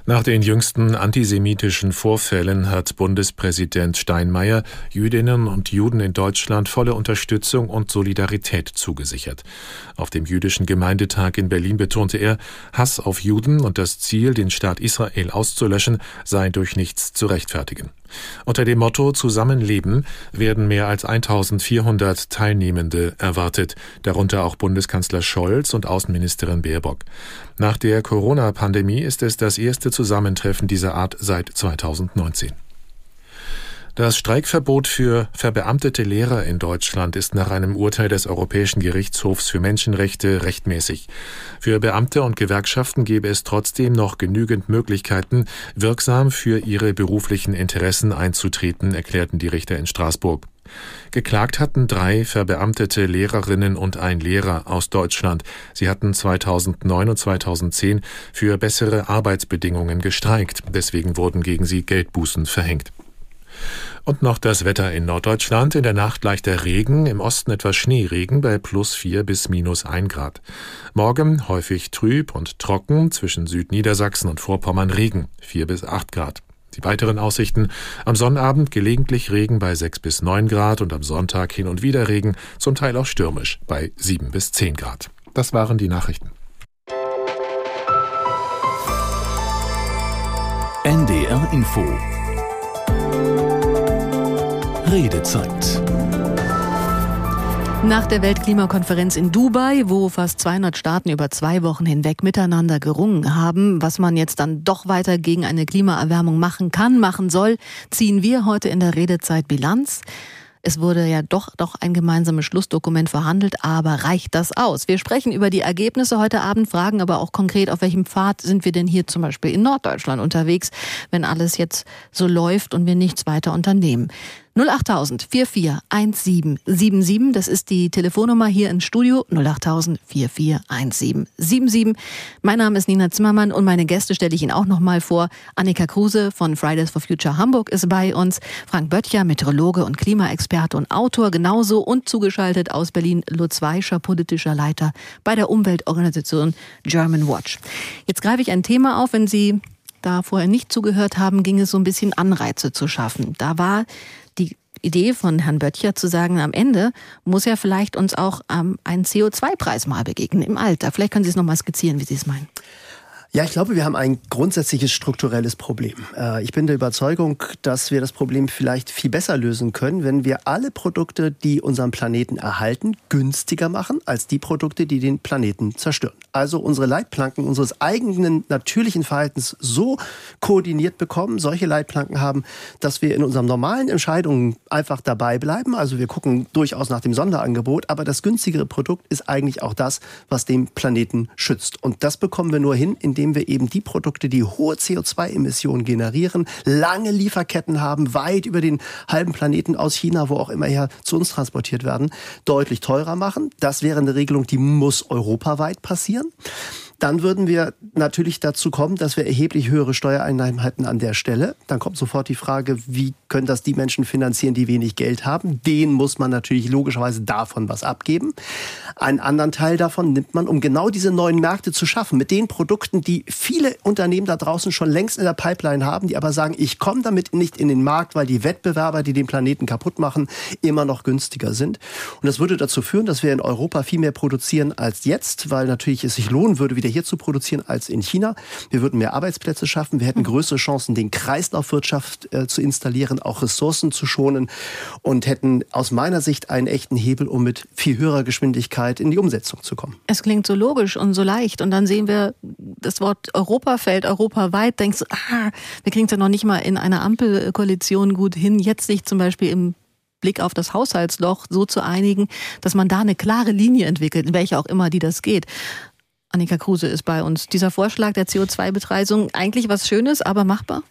Nach den jüngsten antisemitischen Vorfällen hat Bundespräsident Steinmeier Jüdinnen und Juden in Deutschland volle Unterstützung und Solidarität zugesichert. Auf dem jüdischen Gemeindetag in Berlin betonte er, Hass auf Juden und das Ziel, den Staat Israel auszulöschen, sei durch nichts zu rechtfertigen. Unter dem Motto Zusammenleben werden mehr als 1400 Teilnehmende erwartet, darunter auch Bundeskanzler Scholz und Außenministerin Baerbock. Nach der Corona-Pandemie ist es das erste Zusammentreffen dieser Art seit 2019. Das Streikverbot für verbeamtete Lehrer in Deutschland ist nach einem Urteil des Europäischen Gerichtshofs für Menschenrechte rechtmäßig. Für Beamte und Gewerkschaften gäbe es trotzdem noch genügend Möglichkeiten, wirksam für ihre beruflichen Interessen einzutreten, erklärten die Richter in Straßburg. Geklagt hatten drei verbeamtete Lehrerinnen und ein Lehrer aus Deutschland. Sie hatten 2009 und 2010 für bessere Arbeitsbedingungen gestreikt. Deswegen wurden gegen sie Geldbußen verhängt. Und noch das Wetter in Norddeutschland. In der Nacht leichter Regen, im Osten etwas Schneeregen bei plus vier bis minus ein Grad. Morgen häufig trüb und trocken, zwischen Südniedersachsen und Vorpommern Regen, vier bis acht Grad. Die weiteren Aussichten. Am Sonnabend gelegentlich Regen bei sechs bis neun Grad und am Sonntag hin und wieder Regen, zum Teil auch stürmisch bei sieben bis zehn Grad. Das waren die Nachrichten. NDR Info Redezeit. Nach der Weltklimakonferenz in Dubai, wo fast 200 Staaten über zwei Wochen hinweg miteinander gerungen haben, was man jetzt dann doch weiter gegen eine Klimaerwärmung machen kann, machen soll, ziehen wir heute in der Redezeit Bilanz. Es wurde ja doch, doch ein gemeinsames Schlussdokument verhandelt, aber reicht das aus? Wir sprechen über die Ergebnisse heute Abend, fragen aber auch konkret, auf welchem Pfad sind wir denn hier zum Beispiel in Norddeutschland unterwegs, wenn alles jetzt so läuft und wir nichts weiter unternehmen. 08000 441777, das ist die Telefonnummer hier im Studio 08000 441777. Mein Name ist Nina Zimmermann und meine Gäste stelle ich Ihnen auch noch mal vor. Annika Kruse von Fridays for Future Hamburg ist bei uns, Frank Böttcher, Meteorologe und Klimaexperte und Autor genauso und zugeschaltet aus Berlin Lutz Weischer, politischer Leiter bei der Umweltorganisation German Watch. Jetzt greife ich ein Thema auf, wenn Sie da vorher nicht zugehört haben, ging es so ein bisschen Anreize zu schaffen. Da war Idee von Herrn Böttcher zu sagen, am Ende muss ja vielleicht uns auch ähm, ein CO2-Preis mal begegnen im Alter. Vielleicht können Sie es nochmal skizzieren, wie Sie es meinen. Ja, ich glaube, wir haben ein grundsätzliches strukturelles Problem. Äh, ich bin der Überzeugung, dass wir das Problem vielleicht viel besser lösen können, wenn wir alle Produkte, die unseren Planeten erhalten, günstiger machen als die Produkte, die den Planeten zerstören. Also unsere Leitplanken unseres eigenen natürlichen Verhaltens so koordiniert bekommen, solche Leitplanken haben, dass wir in unseren normalen Entscheidungen einfach dabei bleiben. Also wir gucken durchaus nach dem Sonderangebot, aber das günstigere Produkt ist eigentlich auch das, was den Planeten schützt. Und das bekommen wir nur hin, indem indem wir eben die Produkte, die hohe CO2-Emissionen generieren, lange Lieferketten haben, weit über den halben Planeten aus China, wo auch immer her zu uns transportiert werden, deutlich teurer machen. Das wäre eine Regelung, die muss europaweit passieren. Dann würden wir natürlich dazu kommen, dass wir erheblich höhere Steuereinnahmen hätten an der Stelle. Dann kommt sofort die Frage, wie können das die Menschen finanzieren, die wenig Geld haben? Denen muss man natürlich logischerweise davon was abgeben. Einen anderen Teil davon nimmt man, um genau diese neuen Märkte zu schaffen, mit den Produkten, die viele Unternehmen da draußen schon längst in der Pipeline haben, die aber sagen, ich komme damit nicht in den Markt, weil die Wettbewerber, die den Planeten kaputt machen, immer noch günstiger sind. Und das würde dazu führen, dass wir in Europa viel mehr produzieren als jetzt, weil natürlich es sich lohnen würde, wieder hier zu produzieren als in China. Wir würden mehr Arbeitsplätze schaffen. Wir hätten größere Chancen, den Kreislaufwirtschaft äh, zu installieren, auch Ressourcen zu schonen und hätten aus meiner Sicht einen echten Hebel, um mit viel höherer Geschwindigkeit in die Umsetzung zu kommen. Es klingt so logisch und so leicht. Und dann sehen wir, das Wort Europa fällt europaweit. Denkst du, ah, wir kriegen es ja noch nicht mal in einer Ampelkoalition gut hin, jetzt sich zum Beispiel im Blick auf das Haushaltsloch so zu einigen, dass man da eine klare Linie entwickelt, in welche auch immer die das geht. Annika Kruse ist bei uns. Dieser Vorschlag der CO2-Bepreisung, eigentlich was Schönes, aber machbar?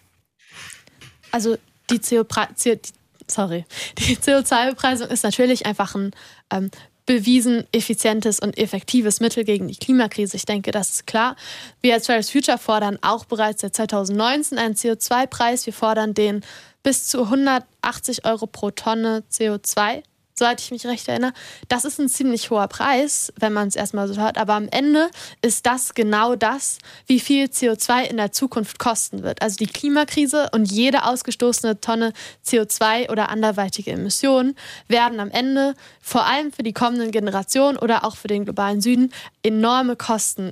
Also die CO2, sorry, die CO2-Bepreisung ist natürlich einfach ein ähm, bewiesen effizientes und effektives Mittel gegen die Klimakrise. Ich denke, das ist klar. Wir als Fridays Future fordern auch bereits seit 2019 einen CO2-Preis. Wir fordern den bis zu 180 Euro pro Tonne CO2 soweit ich mich recht erinnere. Das ist ein ziemlich hoher Preis, wenn man es erstmal so hört. Aber am Ende ist das genau das, wie viel CO2 in der Zukunft kosten wird. Also die Klimakrise und jede ausgestoßene Tonne CO2 oder anderweitige Emissionen werden am Ende vor allem für die kommenden Generationen oder auch für den globalen Süden enorme Kosten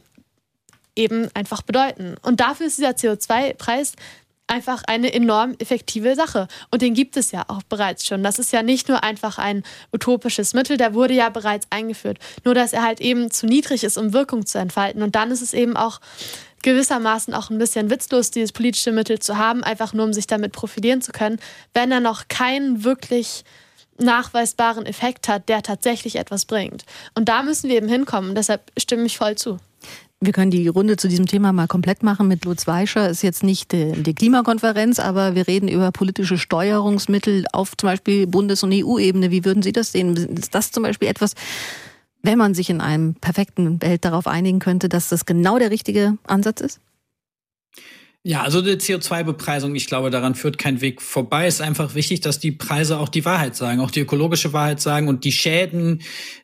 eben einfach bedeuten. Und dafür ist dieser CO2-Preis einfach eine enorm effektive Sache. Und den gibt es ja auch bereits schon. Das ist ja nicht nur einfach ein utopisches Mittel, der wurde ja bereits eingeführt. Nur, dass er halt eben zu niedrig ist, um Wirkung zu entfalten. Und dann ist es eben auch gewissermaßen auch ein bisschen witzlos, dieses politische Mittel zu haben, einfach nur um sich damit profilieren zu können, wenn er noch keinen wirklich nachweisbaren Effekt hat, der tatsächlich etwas bringt. Und da müssen wir eben hinkommen. Deshalb stimme ich voll zu. Wir können die Runde zu diesem Thema mal komplett machen mit Lutz Weischer. Ist jetzt nicht die, die Klimakonferenz, aber wir reden über politische Steuerungsmittel auf zum Beispiel Bundes- und EU-Ebene. Wie würden Sie das sehen? Ist das zum Beispiel etwas, wenn man sich in einem perfekten Welt darauf einigen könnte, dass das genau der richtige Ansatz ist? Ja, also die CO2-Bepreisung, ich glaube, daran führt kein Weg vorbei. Es ist einfach wichtig, dass die Preise auch die Wahrheit sagen, auch die ökologische Wahrheit sagen und die Schäden,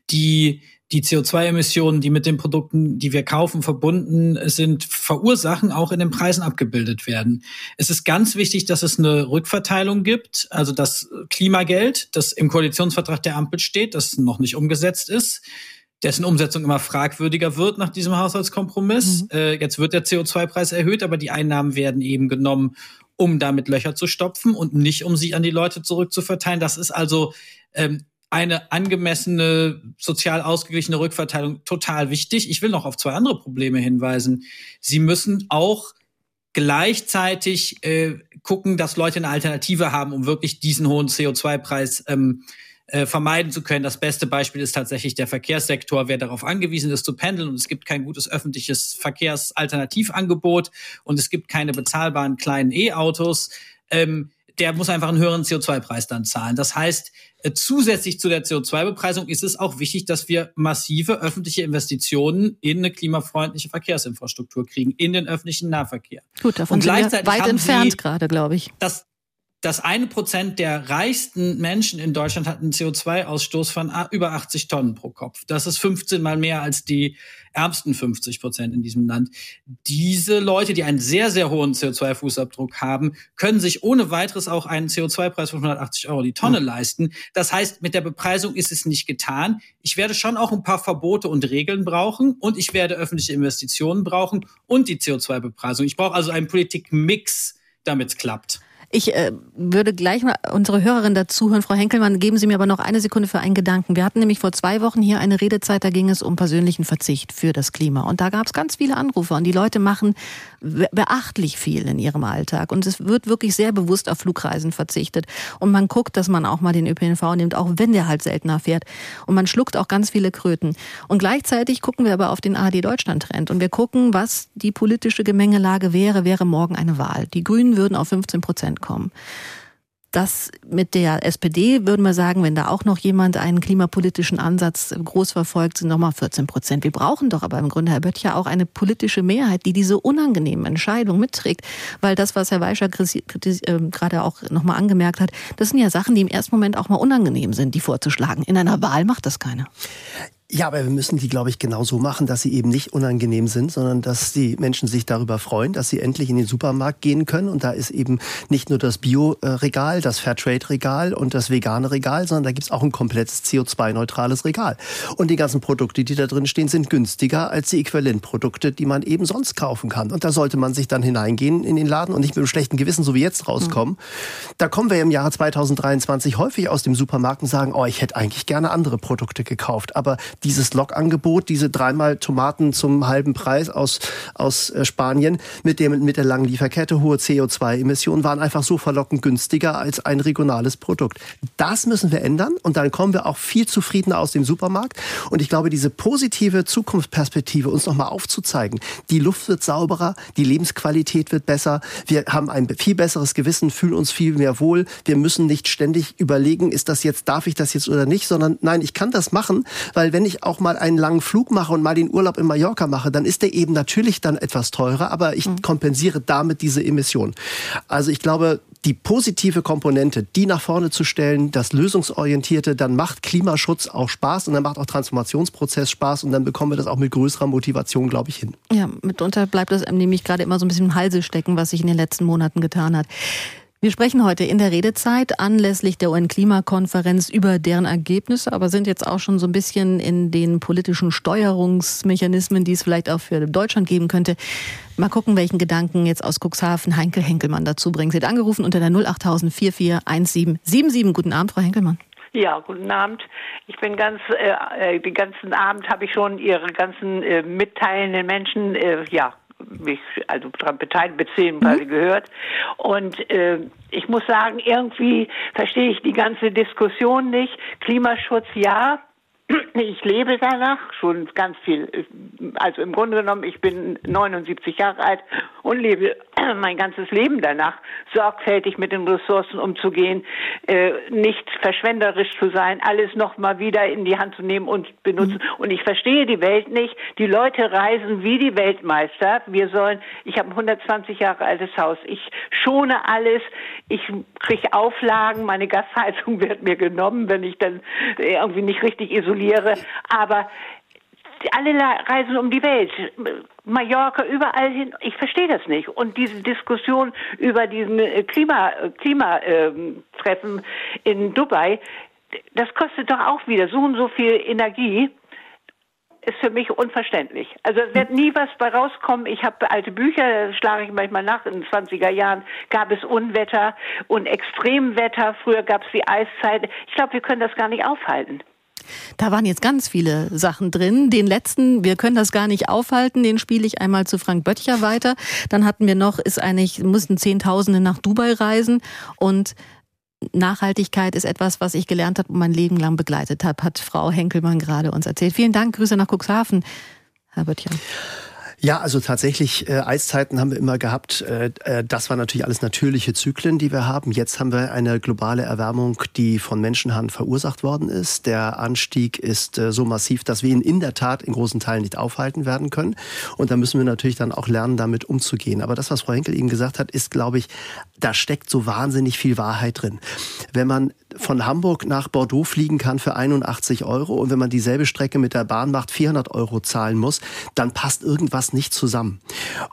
die die CO2-Emissionen, die mit den Produkten, die wir kaufen, verbunden sind, verursachen, auch in den Preisen abgebildet werden. Es ist ganz wichtig, dass es eine Rückverteilung gibt, also das Klimageld, das im Koalitionsvertrag der Ampel steht, das noch nicht umgesetzt ist, dessen Umsetzung immer fragwürdiger wird nach diesem Haushaltskompromiss. Mhm. Äh, jetzt wird der CO2-Preis erhöht, aber die Einnahmen werden eben genommen, um damit Löcher zu stopfen und nicht um sie an die Leute zurückzuverteilen. Das ist also ähm, eine angemessene, sozial ausgeglichene Rückverteilung total wichtig. Ich will noch auf zwei andere Probleme hinweisen. Sie müssen auch gleichzeitig äh, gucken, dass Leute eine Alternative haben, um wirklich diesen hohen CO2-Preis ähm, äh, vermeiden zu können. Das beste Beispiel ist tatsächlich der Verkehrssektor, wer darauf angewiesen ist zu pendeln und es gibt kein gutes öffentliches Verkehrsalternativangebot und es gibt keine bezahlbaren kleinen E-Autos. Ähm, der muss einfach einen höheren CO2-Preis dann zahlen. Das heißt, äh, zusätzlich zu der CO2-Bepreisung ist es auch wichtig, dass wir massive öffentliche Investitionen in eine klimafreundliche Verkehrsinfrastruktur kriegen, in den öffentlichen Nahverkehr. Gut, davon Und sind wir weit entfernt gerade, glaube ich. Das, das eine Prozent der reichsten Menschen in Deutschland hat einen CO2-Ausstoß von über 80 Tonnen pro Kopf. Das ist 15 mal mehr als die ärmsten 50 Prozent in diesem Land. Diese Leute, die einen sehr, sehr hohen CO2-Fußabdruck haben, können sich ohne weiteres auch einen CO2-Preis von 180 Euro die Tonne mhm. leisten. Das heißt, mit der Bepreisung ist es nicht getan. Ich werde schon auch ein paar Verbote und Regeln brauchen und ich werde öffentliche Investitionen brauchen und die CO2-Bepreisung. Ich brauche also einen Politikmix, damit es klappt. Ich äh, würde gleich mal unsere Hörerin dazuhören. Frau Henkelmann, geben Sie mir aber noch eine Sekunde für einen Gedanken. Wir hatten nämlich vor zwei Wochen hier eine Redezeit, da ging es um persönlichen Verzicht für das Klima. Und da gab es ganz viele Anrufe und die Leute machen beachtlich viel in ihrem Alltag. Und es wird wirklich sehr bewusst auf Flugreisen verzichtet. Und man guckt, dass man auch mal den ÖPNV nimmt, auch wenn der halt seltener fährt. Und man schluckt auch ganz viele Kröten. Und gleichzeitig gucken wir aber auf den AD Deutschland Trend. Und wir gucken, was die politische Gemengelage wäre, wäre morgen eine Wahl. Die Grünen würden auf 15 Prozent kommen. das mit der SPD, würden wir sagen, wenn da auch noch jemand einen klimapolitischen Ansatz groß verfolgt, sind nochmal 14 Prozent. Wir brauchen doch aber im Grunde, Herr Böttcher, auch eine politische Mehrheit, die diese unangenehmen Entscheidungen mitträgt. Weil das, was Herr Weischer ähm, gerade auch nochmal angemerkt hat, das sind ja Sachen, die im ersten Moment auch mal unangenehm sind, die vorzuschlagen. In einer Wahl macht das keiner. Ja, aber wir müssen die, glaube ich, genau so machen, dass sie eben nicht unangenehm sind, sondern dass die Menschen sich darüber freuen, dass sie endlich in den Supermarkt gehen können. Und da ist eben nicht nur das Bio-Regal, das Fairtrade-Regal und das vegane Regal, sondern da gibt's auch ein komplettes CO2-neutrales Regal. Und die ganzen Produkte, die da drin stehen, sind günstiger als die Äquivalentprodukte, die man eben sonst kaufen kann. Und da sollte man sich dann hineingehen in den Laden und nicht mit einem schlechten Gewissen, so wie jetzt, rauskommen. Mhm. Da kommen wir im Jahre 2023 häufig aus dem Supermarkt und sagen, oh, ich hätte eigentlich gerne andere Produkte gekauft. Aber dieses Lokangebot, diese dreimal Tomaten zum halben Preis aus, aus äh, Spanien mit, dem, mit der langen Lieferkette, hohe CO2-Emissionen, waren einfach so verlockend günstiger als ein regionales Produkt. Das müssen wir ändern und dann kommen wir auch viel zufriedener aus dem Supermarkt. Und ich glaube, diese positive Zukunftsperspektive uns nochmal aufzuzeigen, die Luft wird sauberer, die Lebensqualität wird besser, wir haben ein viel besseres Gewissen, fühlen uns viel mehr wohl, wir müssen nicht ständig überlegen, ist das jetzt, darf ich das jetzt oder nicht, sondern nein, ich kann das machen, weil wenn ich ich auch mal einen langen Flug mache und mal den Urlaub in Mallorca mache, dann ist der eben natürlich dann etwas teurer, aber ich mhm. kompensiere damit diese Emission. Also ich glaube, die positive Komponente, die nach vorne zu stellen, das Lösungsorientierte, dann macht Klimaschutz auch Spaß und dann macht auch Transformationsprozess Spaß und dann bekommen wir das auch mit größerer Motivation, glaube ich, hin. Ja, mitunter bleibt das nämlich gerade immer so ein bisschen im Halse stecken, was sich in den letzten Monaten getan hat. Wir sprechen heute in der Redezeit anlässlich der UN-Klimakonferenz über deren Ergebnisse, aber sind jetzt auch schon so ein bisschen in den politischen Steuerungsmechanismen, die es vielleicht auch für Deutschland geben könnte. Mal gucken, welchen Gedanken jetzt aus Cuxhaven Heinkel Henkelmann dazu bringt. Sie hat angerufen unter der 08000 441777. Guten Abend, Frau Henkelmann. Ja, guten Abend. Ich bin ganz, äh, äh den ganzen Abend habe ich schon Ihre ganzen äh, mitteilenden Menschen, äh, ja, mich also daran beteiligt, beziehungsweise mhm. gehört. Und äh, ich muss sagen, irgendwie verstehe ich die ganze Diskussion nicht. Klimaschutz ja, ich lebe danach schon ganz viel. Also im Grunde genommen, ich bin 79 Jahre alt und lebe mein ganzes Leben danach, sorgfältig mit den Ressourcen umzugehen, äh, nicht verschwenderisch zu sein, alles nochmal wieder in die Hand zu nehmen und benutzen. Mhm. Und ich verstehe die Welt nicht. Die Leute reisen wie die Weltmeister. Wir sollen, ich habe ein 120 Jahre altes Haus. Ich schone alles. Ich kriege Auflagen. Meine Gasheizung wird mir genommen, wenn ich dann irgendwie nicht richtig isoliert gratuliere, aber alle reisen um die Welt, Mallorca, überall hin. Ich verstehe das nicht. Und diese Diskussion über diesen äh, Klima, Klimatreffen in Dubai, das kostet doch auch wieder so und so viel Energie. Ist für mich unverständlich. Also es wird nie was bei rauskommen. Ich habe alte Bücher, schlage ich manchmal nach. In den 20er Jahren gab es Unwetter und Extremwetter. Früher gab es die Eiszeit. Ich glaube, wir können das gar nicht aufhalten. Da waren jetzt ganz viele Sachen drin. Den letzten, wir können das gar nicht aufhalten, den spiele ich einmal zu Frank Böttcher weiter. Dann hatten wir noch, ist eigentlich, mussten Zehntausende nach Dubai reisen und Nachhaltigkeit ist etwas, was ich gelernt habe und mein Leben lang begleitet habe, hat Frau Henkelmann gerade uns erzählt. Vielen Dank, Grüße nach Cuxhaven, Herr Böttcher. Ja, also tatsächlich, äh, Eiszeiten haben wir immer gehabt. Äh, äh, das waren natürlich alles natürliche Zyklen, die wir haben. Jetzt haben wir eine globale Erwärmung, die von Menschenhand verursacht worden ist. Der Anstieg ist äh, so massiv, dass wir ihn in der Tat in großen Teilen nicht aufhalten werden können. Und da müssen wir natürlich dann auch lernen, damit umzugehen. Aber das, was Frau Henkel eben gesagt hat, ist, glaube ich, da steckt so wahnsinnig viel Wahrheit drin. Wenn man von Hamburg nach Bordeaux fliegen kann für 81 Euro und wenn man dieselbe Strecke mit der Bahn macht, 400 Euro zahlen muss, dann passt irgendwas nicht zusammen.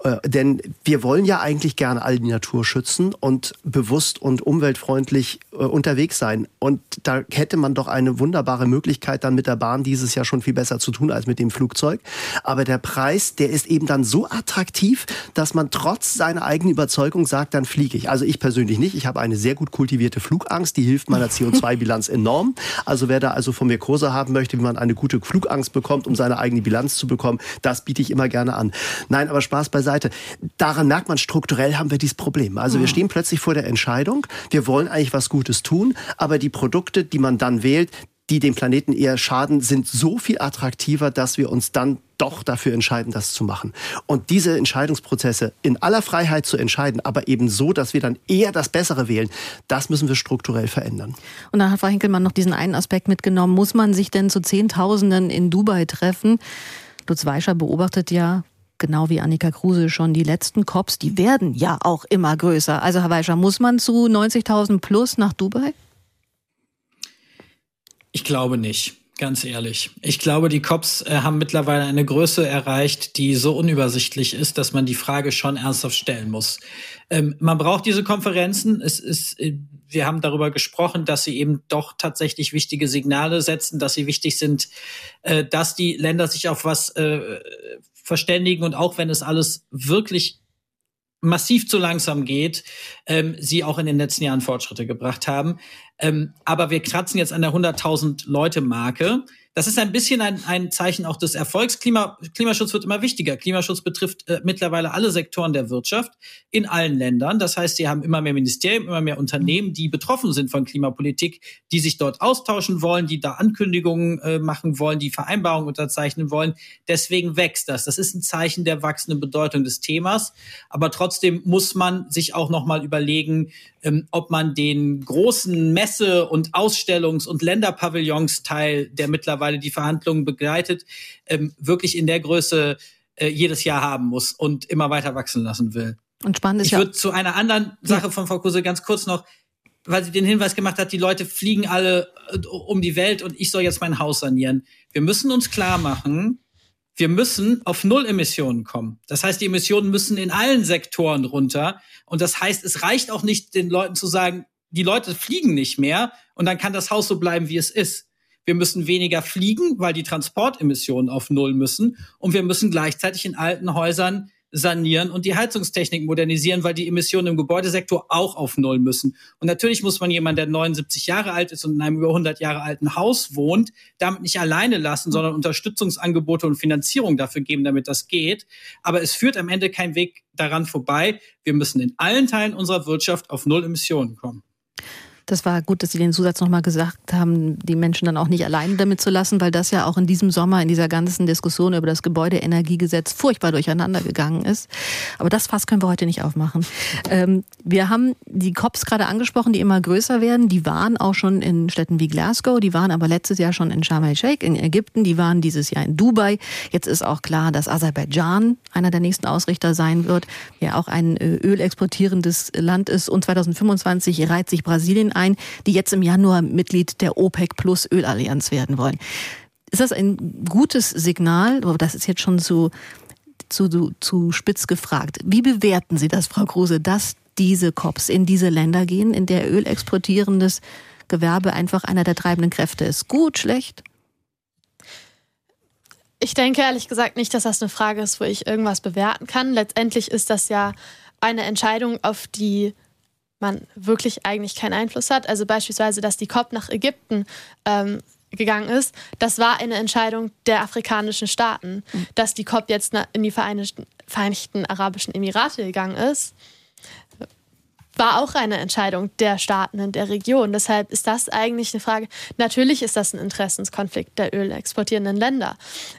Äh, denn wir wollen ja eigentlich gerne all die Natur schützen und bewusst und umweltfreundlich äh, unterwegs sein. Und da hätte man doch eine wunderbare Möglichkeit, dann mit der Bahn dieses Jahr schon viel besser zu tun als mit dem Flugzeug. Aber der Preis, der ist eben dann so attraktiv, dass man trotz seiner eigenen Überzeugung sagt, dann fliege ich. Also ich persönlich nicht. Ich habe eine sehr gut kultivierte Flugangst, die hilft meiner CO2-Bilanz enorm. Also wer da also von mir Kurse haben möchte, wie man eine gute Flugangst bekommt, um seine eigene Bilanz zu bekommen, das biete ich immer gerne an. Nein, aber Spaß beiseite. Daran merkt man, strukturell haben wir dieses Problem. Also wir mhm. stehen plötzlich vor der Entscheidung, wir wollen eigentlich was Gutes tun, aber die Produkte, die man dann wählt, die dem Planeten eher schaden, sind so viel attraktiver, dass wir uns dann doch dafür entscheiden, das zu machen. Und diese Entscheidungsprozesse in aller Freiheit zu entscheiden, aber eben so, dass wir dann eher das Bessere wählen, das müssen wir strukturell verändern. Und dann hat Frau Hinkelmann noch diesen einen Aspekt mitgenommen. Muss man sich denn zu Zehntausenden in Dubai treffen? Lutz Weischer beobachtet ja, genau wie Annika Kruse schon, die letzten Cops, die werden ja auch immer größer. Also Herr Weischer, muss man zu 90.000 plus nach Dubai? Ich glaube nicht. Ganz ehrlich. Ich glaube, die Cops äh, haben mittlerweile eine Größe erreicht, die so unübersichtlich ist, dass man die Frage schon ernsthaft stellen muss. Ähm, man braucht diese Konferenzen. Es ist, äh, wir haben darüber gesprochen, dass sie eben doch tatsächlich wichtige Signale setzen, dass sie wichtig sind, äh, dass die Länder sich auf was äh, verständigen und auch wenn es alles wirklich massiv zu langsam geht, ähm, sie auch in den letzten Jahren Fortschritte gebracht haben. Ähm, aber wir kratzen jetzt an der 100.000 Leute Marke. Das ist ein bisschen ein, ein Zeichen auch des Erfolgs. Klima, Klimaschutz wird immer wichtiger. Klimaschutz betrifft äh, mittlerweile alle Sektoren der Wirtschaft in allen Ländern. Das heißt, sie haben immer mehr Ministerien, immer mehr Unternehmen, die betroffen sind von Klimapolitik, die sich dort austauschen wollen, die da Ankündigungen äh, machen wollen, die Vereinbarungen unterzeichnen wollen. Deswegen wächst das. Das ist ein Zeichen der wachsenden Bedeutung des Themas. Aber trotzdem muss man sich auch noch mal überlegen, ähm, ob man den großen Messe- und Ausstellungs- und Länderpavillons-Teil, der mittlerweile die Verhandlungen begleitet, ähm, wirklich in der Größe äh, jedes Jahr haben muss und immer weiter wachsen lassen will. Und spannend ist ich würde zu einer anderen Sache von Frau Kuse ganz kurz noch, weil sie den Hinweis gemacht hat, die Leute fliegen alle äh, um die Welt und ich soll jetzt mein Haus sanieren. Wir müssen uns klar machen, wir müssen auf Null Emissionen kommen. Das heißt, die Emissionen müssen in allen Sektoren runter. Und das heißt, es reicht auch nicht, den Leuten zu sagen, die Leute fliegen nicht mehr und dann kann das Haus so bleiben, wie es ist. Wir müssen weniger fliegen, weil die Transportemissionen auf Null müssen. Und wir müssen gleichzeitig in alten Häusern sanieren und die Heizungstechnik modernisieren, weil die Emissionen im Gebäudesektor auch auf Null müssen. Und natürlich muss man jemanden, der 79 Jahre alt ist und in einem über 100 Jahre alten Haus wohnt, damit nicht alleine lassen, sondern Unterstützungsangebote und Finanzierung dafür geben, damit das geht. Aber es führt am Ende kein Weg daran vorbei. Wir müssen in allen Teilen unserer Wirtschaft auf Null Emissionen kommen. Das war gut, dass Sie den Zusatz nochmal gesagt haben, die Menschen dann auch nicht alleine damit zu lassen, weil das ja auch in diesem Sommer in dieser ganzen Diskussion über das Gebäudeenergiegesetz furchtbar durcheinander gegangen ist. Aber das Fass können wir heute nicht aufmachen. Ähm, wir haben die COPs gerade angesprochen, die immer größer werden. Die waren auch schon in Städten wie Glasgow, die waren aber letztes Jahr schon in Sharm el-Sheikh in Ägypten, die waren dieses Jahr in Dubai. Jetzt ist auch klar, dass Aserbaidschan einer der nächsten Ausrichter sein wird, ja auch ein äh, ölexportierendes Land ist. Und 2025 reiht sich Brasilien ein, die jetzt im Januar Mitglied der OPEC Plus Ölallianz werden wollen. Ist das ein gutes Signal? Das ist jetzt schon zu, zu, zu, spitz gefragt. Wie bewerten Sie das, Frau Kruse, dass diese COPs in diese Länder gehen, in der Öl exportierendes Gewerbe einfach einer der treibenden Kräfte ist? Gut, schlecht? Ich denke ehrlich gesagt nicht, dass das eine Frage ist, wo ich irgendwas bewerten kann. Letztendlich ist das ja eine Entscheidung, auf die man wirklich eigentlich keinen Einfluss hat. Also beispielsweise, dass die COP nach Ägypten ähm, gegangen ist, das war eine Entscheidung der afrikanischen Staaten. Mhm. Dass die COP jetzt in die Vereinigten, Vereinigten Arabischen Emirate gegangen ist, war auch eine Entscheidung der Staaten in der Region. Deshalb ist das eigentlich eine Frage. Natürlich ist das ein Interessenskonflikt der ölexportierenden Länder.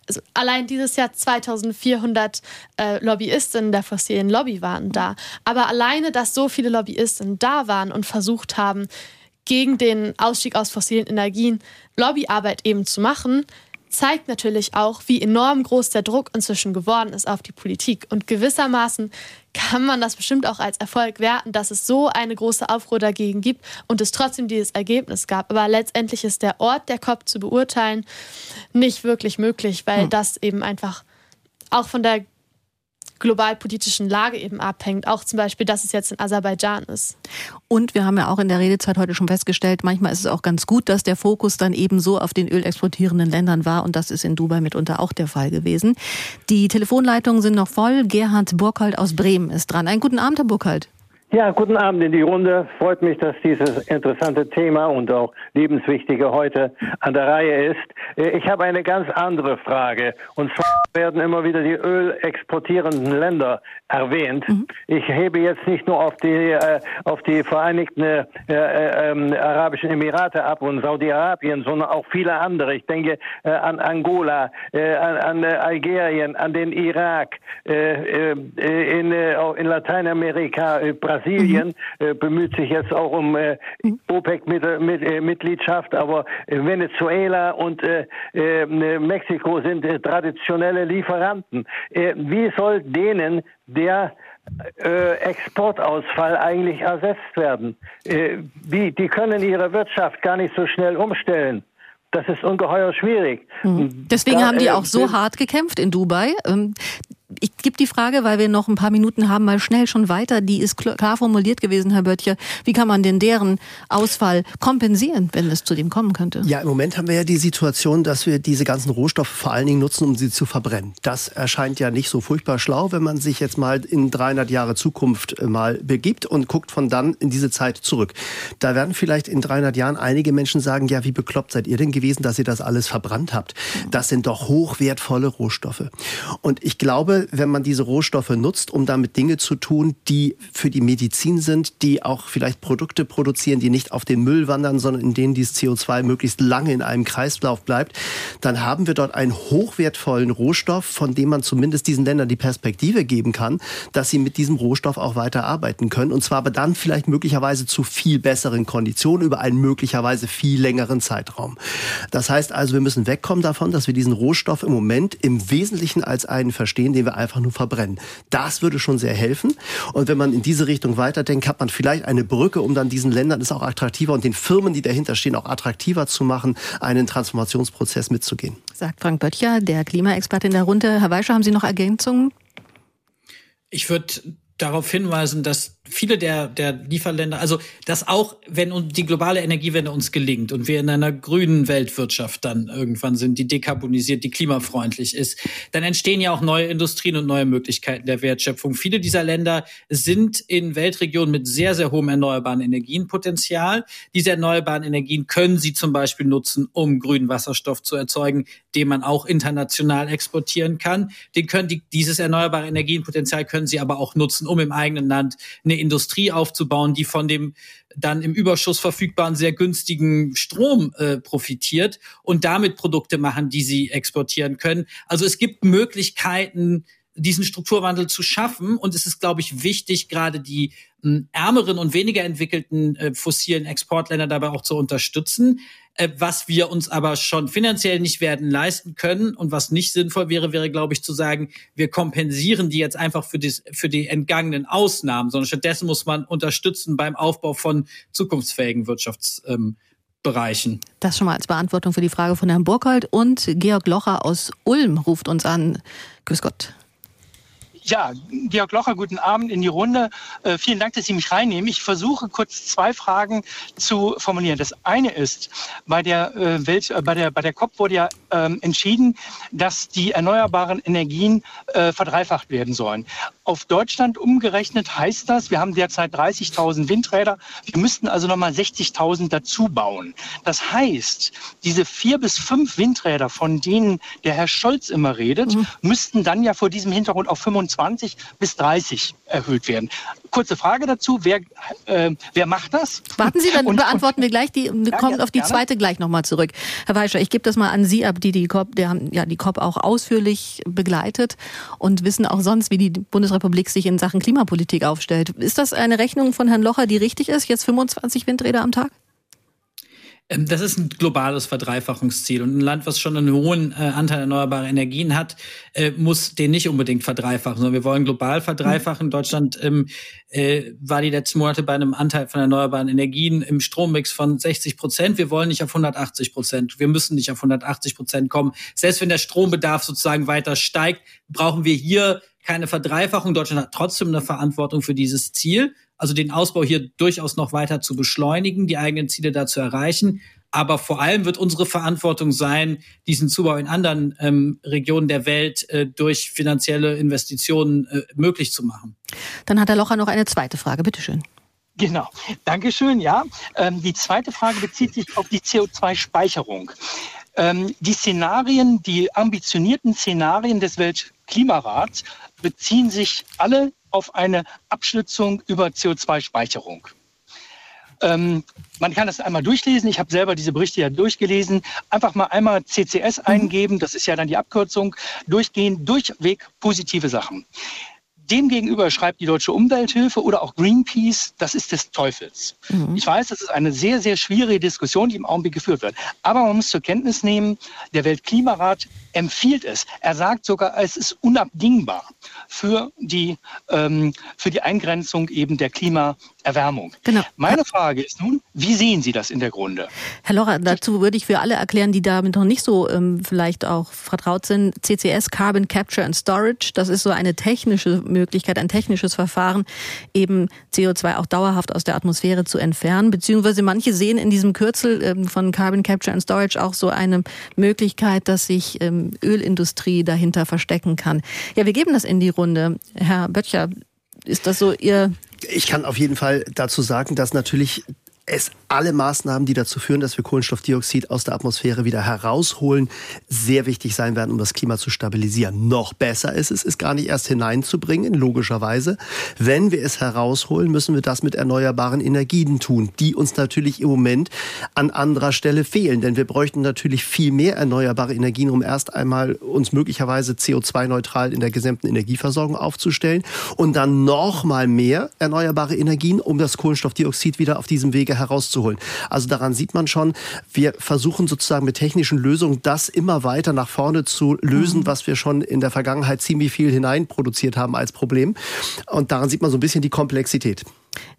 Also allein dieses Jahr 2400 äh, Lobbyisten der fossilen Lobby waren da. Aber alleine, dass so viele Lobbyisten da waren und versucht haben, gegen den Ausstieg aus fossilen Energien Lobbyarbeit eben zu machen, zeigt natürlich auch, wie enorm groß der Druck inzwischen geworden ist auf die Politik. Und gewissermaßen kann man das bestimmt auch als Erfolg werten, dass es so eine große Aufruhr dagegen gibt und es trotzdem dieses Ergebnis gab. Aber letztendlich ist der Ort der COP zu beurteilen nicht wirklich möglich, weil hm. das eben einfach auch von der globalpolitischen Lage eben abhängt. Auch zum Beispiel, dass es jetzt in Aserbaidschan ist. Und wir haben ja auch in der Redezeit heute schon festgestellt, manchmal ist es auch ganz gut, dass der Fokus dann eben so auf den ölexportierenden Ländern war. Und das ist in Dubai mitunter auch der Fall gewesen. Die Telefonleitungen sind noch voll. Gerhard Burkhold aus Bremen ist dran. Einen guten Abend, Herr Burkhold. Ja, guten Abend in die Runde. Freut mich, dass dieses interessante Thema und auch lebenswichtige heute an der Reihe ist. Äh, ich habe eine ganz andere Frage. Und zwar werden immer wieder die ölexportierenden Länder erwähnt. Mhm. Ich hebe jetzt nicht nur auf die, äh, auf die Vereinigten äh, äh, ähm, Arabischen Emirate ab und Saudi-Arabien, sondern auch viele andere. Ich denke äh, an Angola, äh, an, an Algerien, an den Irak, in, in Lateinamerika, Brasilien. Brasilien mhm. äh, bemüht sich jetzt auch um äh, mhm. OPEC-Mitgliedschaft, äh, aber äh, Venezuela und äh, äh, Mexiko sind traditionelle Lieferanten. wie soll denen der Exportausfall eigentlich ersetzt werden? wie, die können ihre Wirtschaft gar nicht so schnell umstellen. Das ist ungeheuer schwierig. Mhm. Deswegen da, haben die auch so hart gekämpft in Dubai. Ich gebe die Frage, weil wir noch ein paar Minuten haben, mal schnell schon weiter. Die ist klar formuliert gewesen, Herr Böttcher. Wie kann man denn deren Ausfall kompensieren, wenn es zu dem kommen könnte? Ja, im Moment haben wir ja die Situation, dass wir diese ganzen Rohstoffe vor allen Dingen nutzen, um sie zu verbrennen. Das erscheint ja nicht so furchtbar schlau, wenn man sich jetzt mal in 300 Jahre Zukunft äh, mal begibt und guckt von dann in diese Zeit zurück. Da werden vielleicht in 300 Jahren einige Menschen sagen, ja, wie bekloppt seid ihr denn gewesen, dass ihr das alles verbrannt habt? Das sind doch hochwertvolle Rohstoffe. Und ich glaube, wenn man diese Rohstoffe nutzt, um damit Dinge zu tun, die für die Medizin sind, die auch vielleicht Produkte produzieren, die nicht auf den Müll wandern, sondern in denen dieses CO2 möglichst lange in einem Kreislauf bleibt, dann haben wir dort einen hochwertvollen Rohstoff, von dem man zumindest diesen Ländern die Perspektive geben kann, dass sie mit diesem Rohstoff auch weiter arbeiten können. Und zwar aber dann vielleicht möglicherweise zu viel besseren Konditionen über einen möglicherweise viel längeren Zeitraum. Das heißt also, wir müssen wegkommen davon, dass wir diesen Rohstoff im Moment im Wesentlichen als einen verstehen, den wir einfach nur verbrennen. Das würde schon sehr helfen. Und wenn man in diese Richtung weiterdenkt, hat man vielleicht eine Brücke, um dann diesen Ländern es auch attraktiver und den Firmen, die dahinter stehen, auch attraktiver zu machen, einen Transformationsprozess mitzugehen. Sagt Frank Böttcher, der Klimaexperte in der Runde. Herr Weischer, haben Sie noch Ergänzungen? Ich würde darauf hinweisen, dass viele der, der Lieferländer, also dass auch, wenn die globale Energiewende uns gelingt und wir in einer grünen Weltwirtschaft dann irgendwann sind, die dekarbonisiert, die klimafreundlich ist, dann entstehen ja auch neue Industrien und neue Möglichkeiten der Wertschöpfung. Viele dieser Länder sind in Weltregionen mit sehr, sehr hohem erneuerbaren Energienpotenzial. Diese erneuerbaren Energien können sie zum Beispiel nutzen, um grünen Wasserstoff zu erzeugen, den man auch international exportieren kann. Den können die, dieses erneuerbare Energienpotenzial können sie aber auch nutzen, um im eigenen Land eine Industrie aufzubauen, die von dem dann im Überschuss verfügbaren sehr günstigen Strom äh, profitiert und damit Produkte machen, die sie exportieren können. Also es gibt Möglichkeiten, diesen Strukturwandel zu schaffen. Und es ist, glaube ich, wichtig, gerade die ärmeren und weniger entwickelten äh, fossilen Exportländer dabei auch zu unterstützen. Äh, was wir uns aber schon finanziell nicht werden leisten können und was nicht sinnvoll wäre, wäre, glaube ich, zu sagen, wir kompensieren die jetzt einfach für, die, für die entgangenen Ausnahmen, sondern stattdessen muss man unterstützen beim Aufbau von zukunftsfähigen Wirtschaftsbereichen. Ähm, das schon mal als Beantwortung für die Frage von Herrn Burkhold. Und Georg Locher aus Ulm ruft uns an. Grüß Gott. Ja, Georg Locher, guten Abend in die Runde. Äh, vielen Dank, dass Sie mich reinnehmen. Ich versuche kurz zwei Fragen zu formulieren. Das eine ist, bei der äh, Welt, äh, bei der, bei der COP wurde ja ähm, entschieden, dass die erneuerbaren Energien äh, verdreifacht werden sollen. Auf Deutschland umgerechnet heißt das, wir haben derzeit 30.000 Windräder. Wir müssten also nochmal 60.000 dazu bauen. Das heißt, diese vier bis fünf Windräder, von denen der Herr Scholz immer redet, mhm. müssten dann ja vor diesem Hintergrund auf 25 bis 30 erhöht werden. Kurze Frage dazu, wer, äh, wer macht das? Warten Sie, dann und, beantworten wir gleich die, wir ja, kommen auf die gerne. zweite gleich nochmal zurück. Herr Weischer, ich gebe das mal an Sie ab, die die COP, der haben ja die COP auch ausführlich begleitet und wissen auch sonst, wie die Bundesrepublik sich in Sachen Klimapolitik aufstellt. Ist das eine Rechnung von Herrn Locher, die richtig ist? Jetzt 25 Windräder am Tag? Ähm, das ist ein globales Verdreifachungsziel. Und ein Land, was schon einen hohen äh, Anteil erneuerbarer Energien hat, äh, muss den nicht unbedingt verdreifachen, sondern wir wollen global verdreifachen. Mhm. Deutschland ähm, äh, war die letzten Monate bei einem Anteil von erneuerbaren Energien im Strommix von 60 Prozent. Wir wollen nicht auf 180 Prozent. Wir müssen nicht auf 180 Prozent kommen. Selbst wenn der Strombedarf sozusagen weiter steigt, brauchen wir hier keine Verdreifachung. Deutschland hat trotzdem eine Verantwortung für dieses Ziel also den Ausbau hier durchaus noch weiter zu beschleunigen, die eigenen Ziele da zu erreichen. Aber vor allem wird unsere Verantwortung sein, diesen Zubau in anderen ähm, Regionen der Welt äh, durch finanzielle Investitionen äh, möglich zu machen. Dann hat Herr Locher noch eine zweite Frage. Bitte schön. Genau, Dankeschön. Ja, ähm, die zweite Frage bezieht sich auf die CO2-Speicherung. Ähm, die Szenarien, die ambitionierten Szenarien des Weltklimarats beziehen sich alle auf eine Abschätzung über CO2-Speicherung. Ähm, man kann das einmal durchlesen. Ich habe selber diese Berichte ja durchgelesen. Einfach mal einmal CCS eingeben, das ist ja dann die Abkürzung, durchgehen, durchweg positive Sachen. Demgegenüber schreibt die Deutsche Umwelthilfe oder auch Greenpeace, das ist des Teufels. Mhm. Ich weiß, das ist eine sehr, sehr schwierige Diskussion, die im Augenblick geführt wird. Aber man muss zur Kenntnis nehmen, der Weltklimarat empfiehlt es. Er sagt sogar, es ist unabdingbar für die, ähm, für die Eingrenzung eben der Klimaerwärmung. Genau. Meine Frage ist nun, wie sehen Sie das in der Grunde? Herr Lorra, dazu würde ich für alle erklären, die damit noch nicht so ähm, vielleicht auch vertraut sind, CCS, Carbon Capture and Storage, das ist so eine technische Möglichkeit, ein technisches Verfahren, eben CO2 auch dauerhaft aus der Atmosphäre zu entfernen. Beziehungsweise manche sehen in diesem Kürzel ähm, von Carbon Capture and Storage auch so eine Möglichkeit, dass sich ähm, Ölindustrie dahinter verstecken kann. Ja, wir geben das in die Runde. Herr Böttcher, ist das so Ihr ich kann auf jeden Fall dazu sagen, dass natürlich es alle Maßnahmen, die dazu führen, dass wir Kohlenstoffdioxid aus der Atmosphäre wieder herausholen, sehr wichtig sein werden, um das Klima zu stabilisieren. Noch besser ist es, es gar nicht erst hineinzubringen, logischerweise. Wenn wir es herausholen, müssen wir das mit erneuerbaren Energien tun, die uns natürlich im Moment an anderer Stelle fehlen. Denn wir bräuchten natürlich viel mehr erneuerbare Energien, um erst einmal uns möglicherweise CO2-neutral in der gesamten Energieversorgung aufzustellen und dann noch mal mehr erneuerbare Energien, um das Kohlenstoffdioxid wieder auf diesem Wege herauszuholen. Also daran sieht man schon, wir versuchen sozusagen mit technischen Lösungen das immer weiter nach vorne zu lösen, mhm. was wir schon in der Vergangenheit ziemlich viel hineinproduziert haben als Problem. Und daran sieht man so ein bisschen die Komplexität.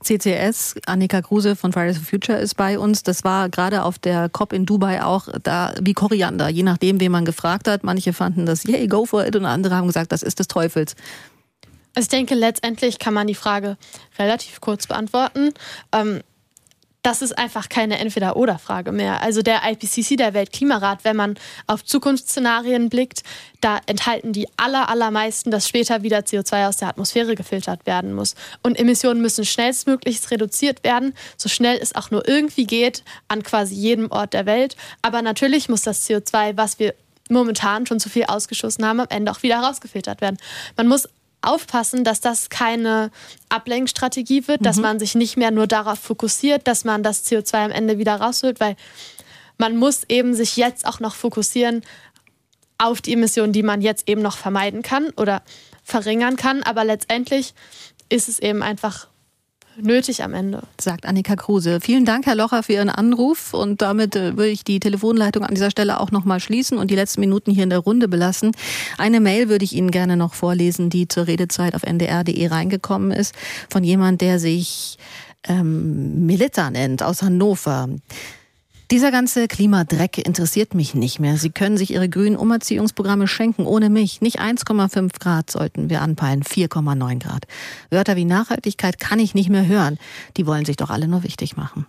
CCS, Annika Kruse von Fridays for Future ist bei uns. Das war gerade auf der COP in Dubai auch da wie Koriander, je nachdem, wen man gefragt hat. Manche fanden das, yay, go for it und andere haben gesagt, das ist des Teufels. Ich denke, letztendlich kann man die Frage relativ kurz beantworten. Ähm, das ist einfach keine Entweder-Oder-Frage mehr. Also der IPCC, der Weltklimarat, wenn man auf Zukunftsszenarien blickt, da enthalten die aller, allermeisten, dass später wieder CO2 aus der Atmosphäre gefiltert werden muss. Und Emissionen müssen schnellstmöglichst reduziert werden, so schnell es auch nur irgendwie geht, an quasi jedem Ort der Welt. Aber natürlich muss das CO2, was wir momentan schon zu viel ausgeschossen haben, am Ende auch wieder rausgefiltert werden. Man muss aufpassen, dass das keine Ablenkstrategie wird, mhm. dass man sich nicht mehr nur darauf fokussiert, dass man das CO2 am Ende wieder rausholt, weil man muss eben sich jetzt auch noch fokussieren auf die Emissionen, die man jetzt eben noch vermeiden kann oder verringern kann. Aber letztendlich ist es eben einfach nötig am Ende. Sagt Annika Kruse. Vielen Dank, Herr Locher, für Ihren Anruf. Und damit äh, würde ich die Telefonleitung an dieser Stelle auch nochmal schließen und die letzten Minuten hier in der Runde belassen. Eine Mail würde ich Ihnen gerne noch vorlesen, die zur Redezeit auf ndr.de reingekommen ist, von jemand, der sich ähm, Melita nennt, aus Hannover. Dieser ganze Klimadreck interessiert mich nicht mehr. Sie können sich Ihre grünen Umerziehungsprogramme schenken, ohne mich. Nicht 1,5 Grad sollten wir anpeilen, 4,9 Grad. Wörter wie Nachhaltigkeit kann ich nicht mehr hören. Die wollen sich doch alle nur wichtig machen.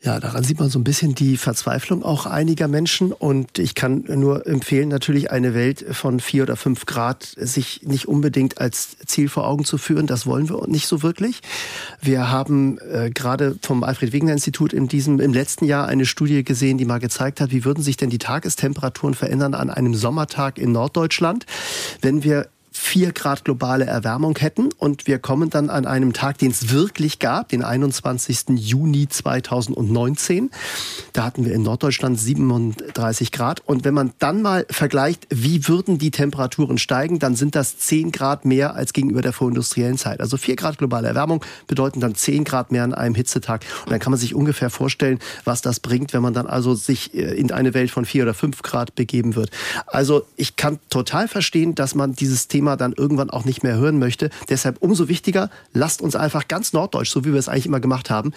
Ja, daran sieht man so ein bisschen die Verzweiflung auch einiger Menschen. Und ich kann nur empfehlen, natürlich eine Welt von vier oder fünf Grad sich nicht unbedingt als Ziel vor Augen zu führen. Das wollen wir nicht so wirklich. Wir haben äh, gerade vom Alfred Wegener Institut in diesem, im letzten Jahr eine Studie gesehen, die mal gezeigt hat, wie würden sich denn die Tagestemperaturen verändern an einem Sommertag in Norddeutschland, wenn wir 4 Grad globale Erwärmung hätten. Und wir kommen dann an einem Tag, den es wirklich gab, den 21. Juni 2019. Da hatten wir in Norddeutschland 37 Grad. Und wenn man dann mal vergleicht, wie würden die Temperaturen steigen, dann sind das 10 Grad mehr als gegenüber der vorindustriellen Zeit. Also 4 Grad globale Erwärmung bedeuten dann 10 Grad mehr an einem Hitzetag. Und dann kann man sich ungefähr vorstellen, was das bringt, wenn man dann also sich äh, in eine Welt von 4 oder 5 Grad begeben wird. Also ich kann total verstehen, dass man dieses Thema Thema dann irgendwann auch nicht mehr hören möchte. Deshalb umso wichtiger, lasst uns einfach ganz norddeutsch, so wie wir es eigentlich immer gemacht haben,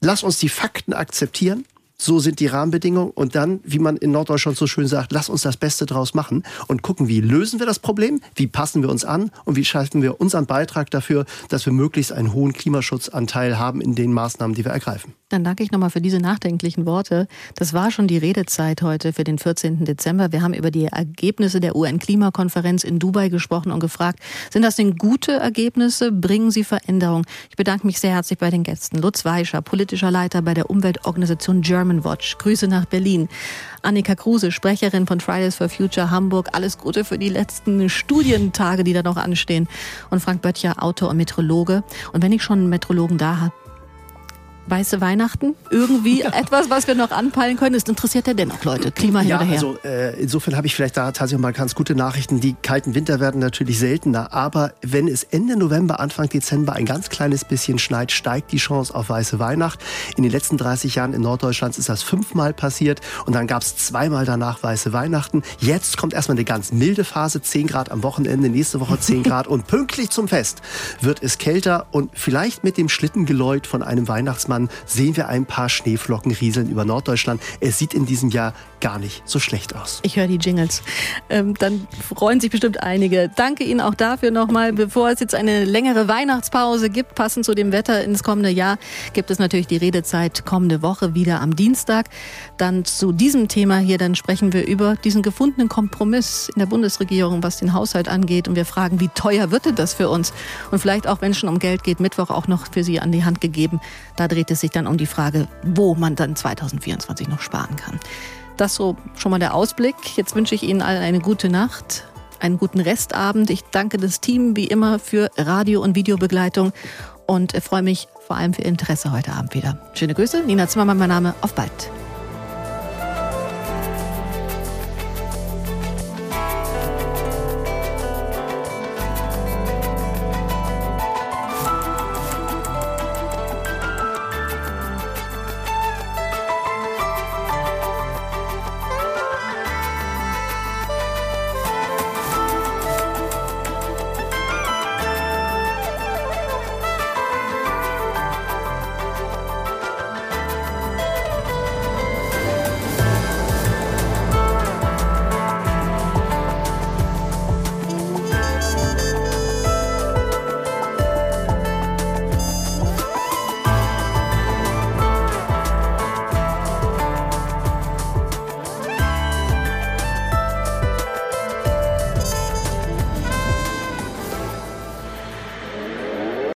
lasst uns die Fakten akzeptieren so sind die Rahmenbedingungen und dann, wie man in Norddeutschland so schön sagt, lass uns das Beste draus machen und gucken, wie lösen wir das Problem, wie passen wir uns an und wie schaffen wir unseren Beitrag dafür, dass wir möglichst einen hohen Klimaschutzanteil haben in den Maßnahmen, die wir ergreifen. Dann danke ich nochmal für diese nachdenklichen Worte. Das war schon die Redezeit heute für den 14. Dezember. Wir haben über die Ergebnisse der UN-Klimakonferenz in Dubai gesprochen und gefragt, sind das denn gute Ergebnisse? Bringen sie Veränderung? Ich bedanke mich sehr herzlich bei den Gästen. Lutz Weischer, politischer Leiter bei der Umweltorganisation German Watch. Grüße nach Berlin. Annika Kruse, Sprecherin von Fridays for Future Hamburg. Alles Gute für die letzten Studientage, die da noch anstehen. Und Frank Böttcher, Autor und Metrologe. Und wenn ich schon einen Metrologen da habe, weiße Weihnachten? Irgendwie etwas, was wir noch anpeilen können? Es interessiert ja dennoch Leute. Klima ja, her. Also, äh, insofern habe ich vielleicht da tatsächlich mal ganz gute Nachrichten. Die kalten Winter werden natürlich seltener, aber wenn es Ende November, Anfang Dezember ein ganz kleines bisschen schneit, steigt die Chance auf weiße Weihnacht. In den letzten 30 Jahren in Norddeutschland ist das fünfmal passiert und dann gab es zweimal danach weiße Weihnachten. Jetzt kommt erstmal eine ganz milde Phase, 10 Grad am Wochenende, nächste Woche 10 Grad und pünktlich zum Fest wird es kälter und vielleicht mit dem Schlittengeläut von einem Weihnachtsmann Jahren sehen wir ein paar Schneeflocken rieseln über Norddeutschland. Es sieht in diesem Jahr gar nicht so schlecht aus. Ich höre die Jingles. Ähm, dann freuen sich bestimmt einige. Danke Ihnen auch dafür nochmal. Bevor es jetzt eine längere Weihnachtspause gibt, passend zu dem Wetter ins kommende Jahr, gibt es natürlich die Redezeit kommende Woche wieder am Dienstag. Dann zu diesem Thema hier, dann sprechen wir über diesen gefundenen Kompromiss in der Bundesregierung, was den Haushalt angeht. Und wir fragen, wie teuer wird das für uns? Und vielleicht auch, wenn es schon um Geld geht, Mittwoch auch noch für Sie an die Hand gegeben. Da dreht es sich dann um die Frage, wo man dann 2024 noch sparen kann. Das so schon mal der Ausblick. Jetzt wünsche ich Ihnen allen eine gute Nacht, einen guten Restabend. Ich danke das Team wie immer für Radio- und Videobegleitung und freue mich vor allem für Ihr Interesse heute Abend wieder. Schöne Grüße, Nina Zimmermann, mein Name. Auf bald.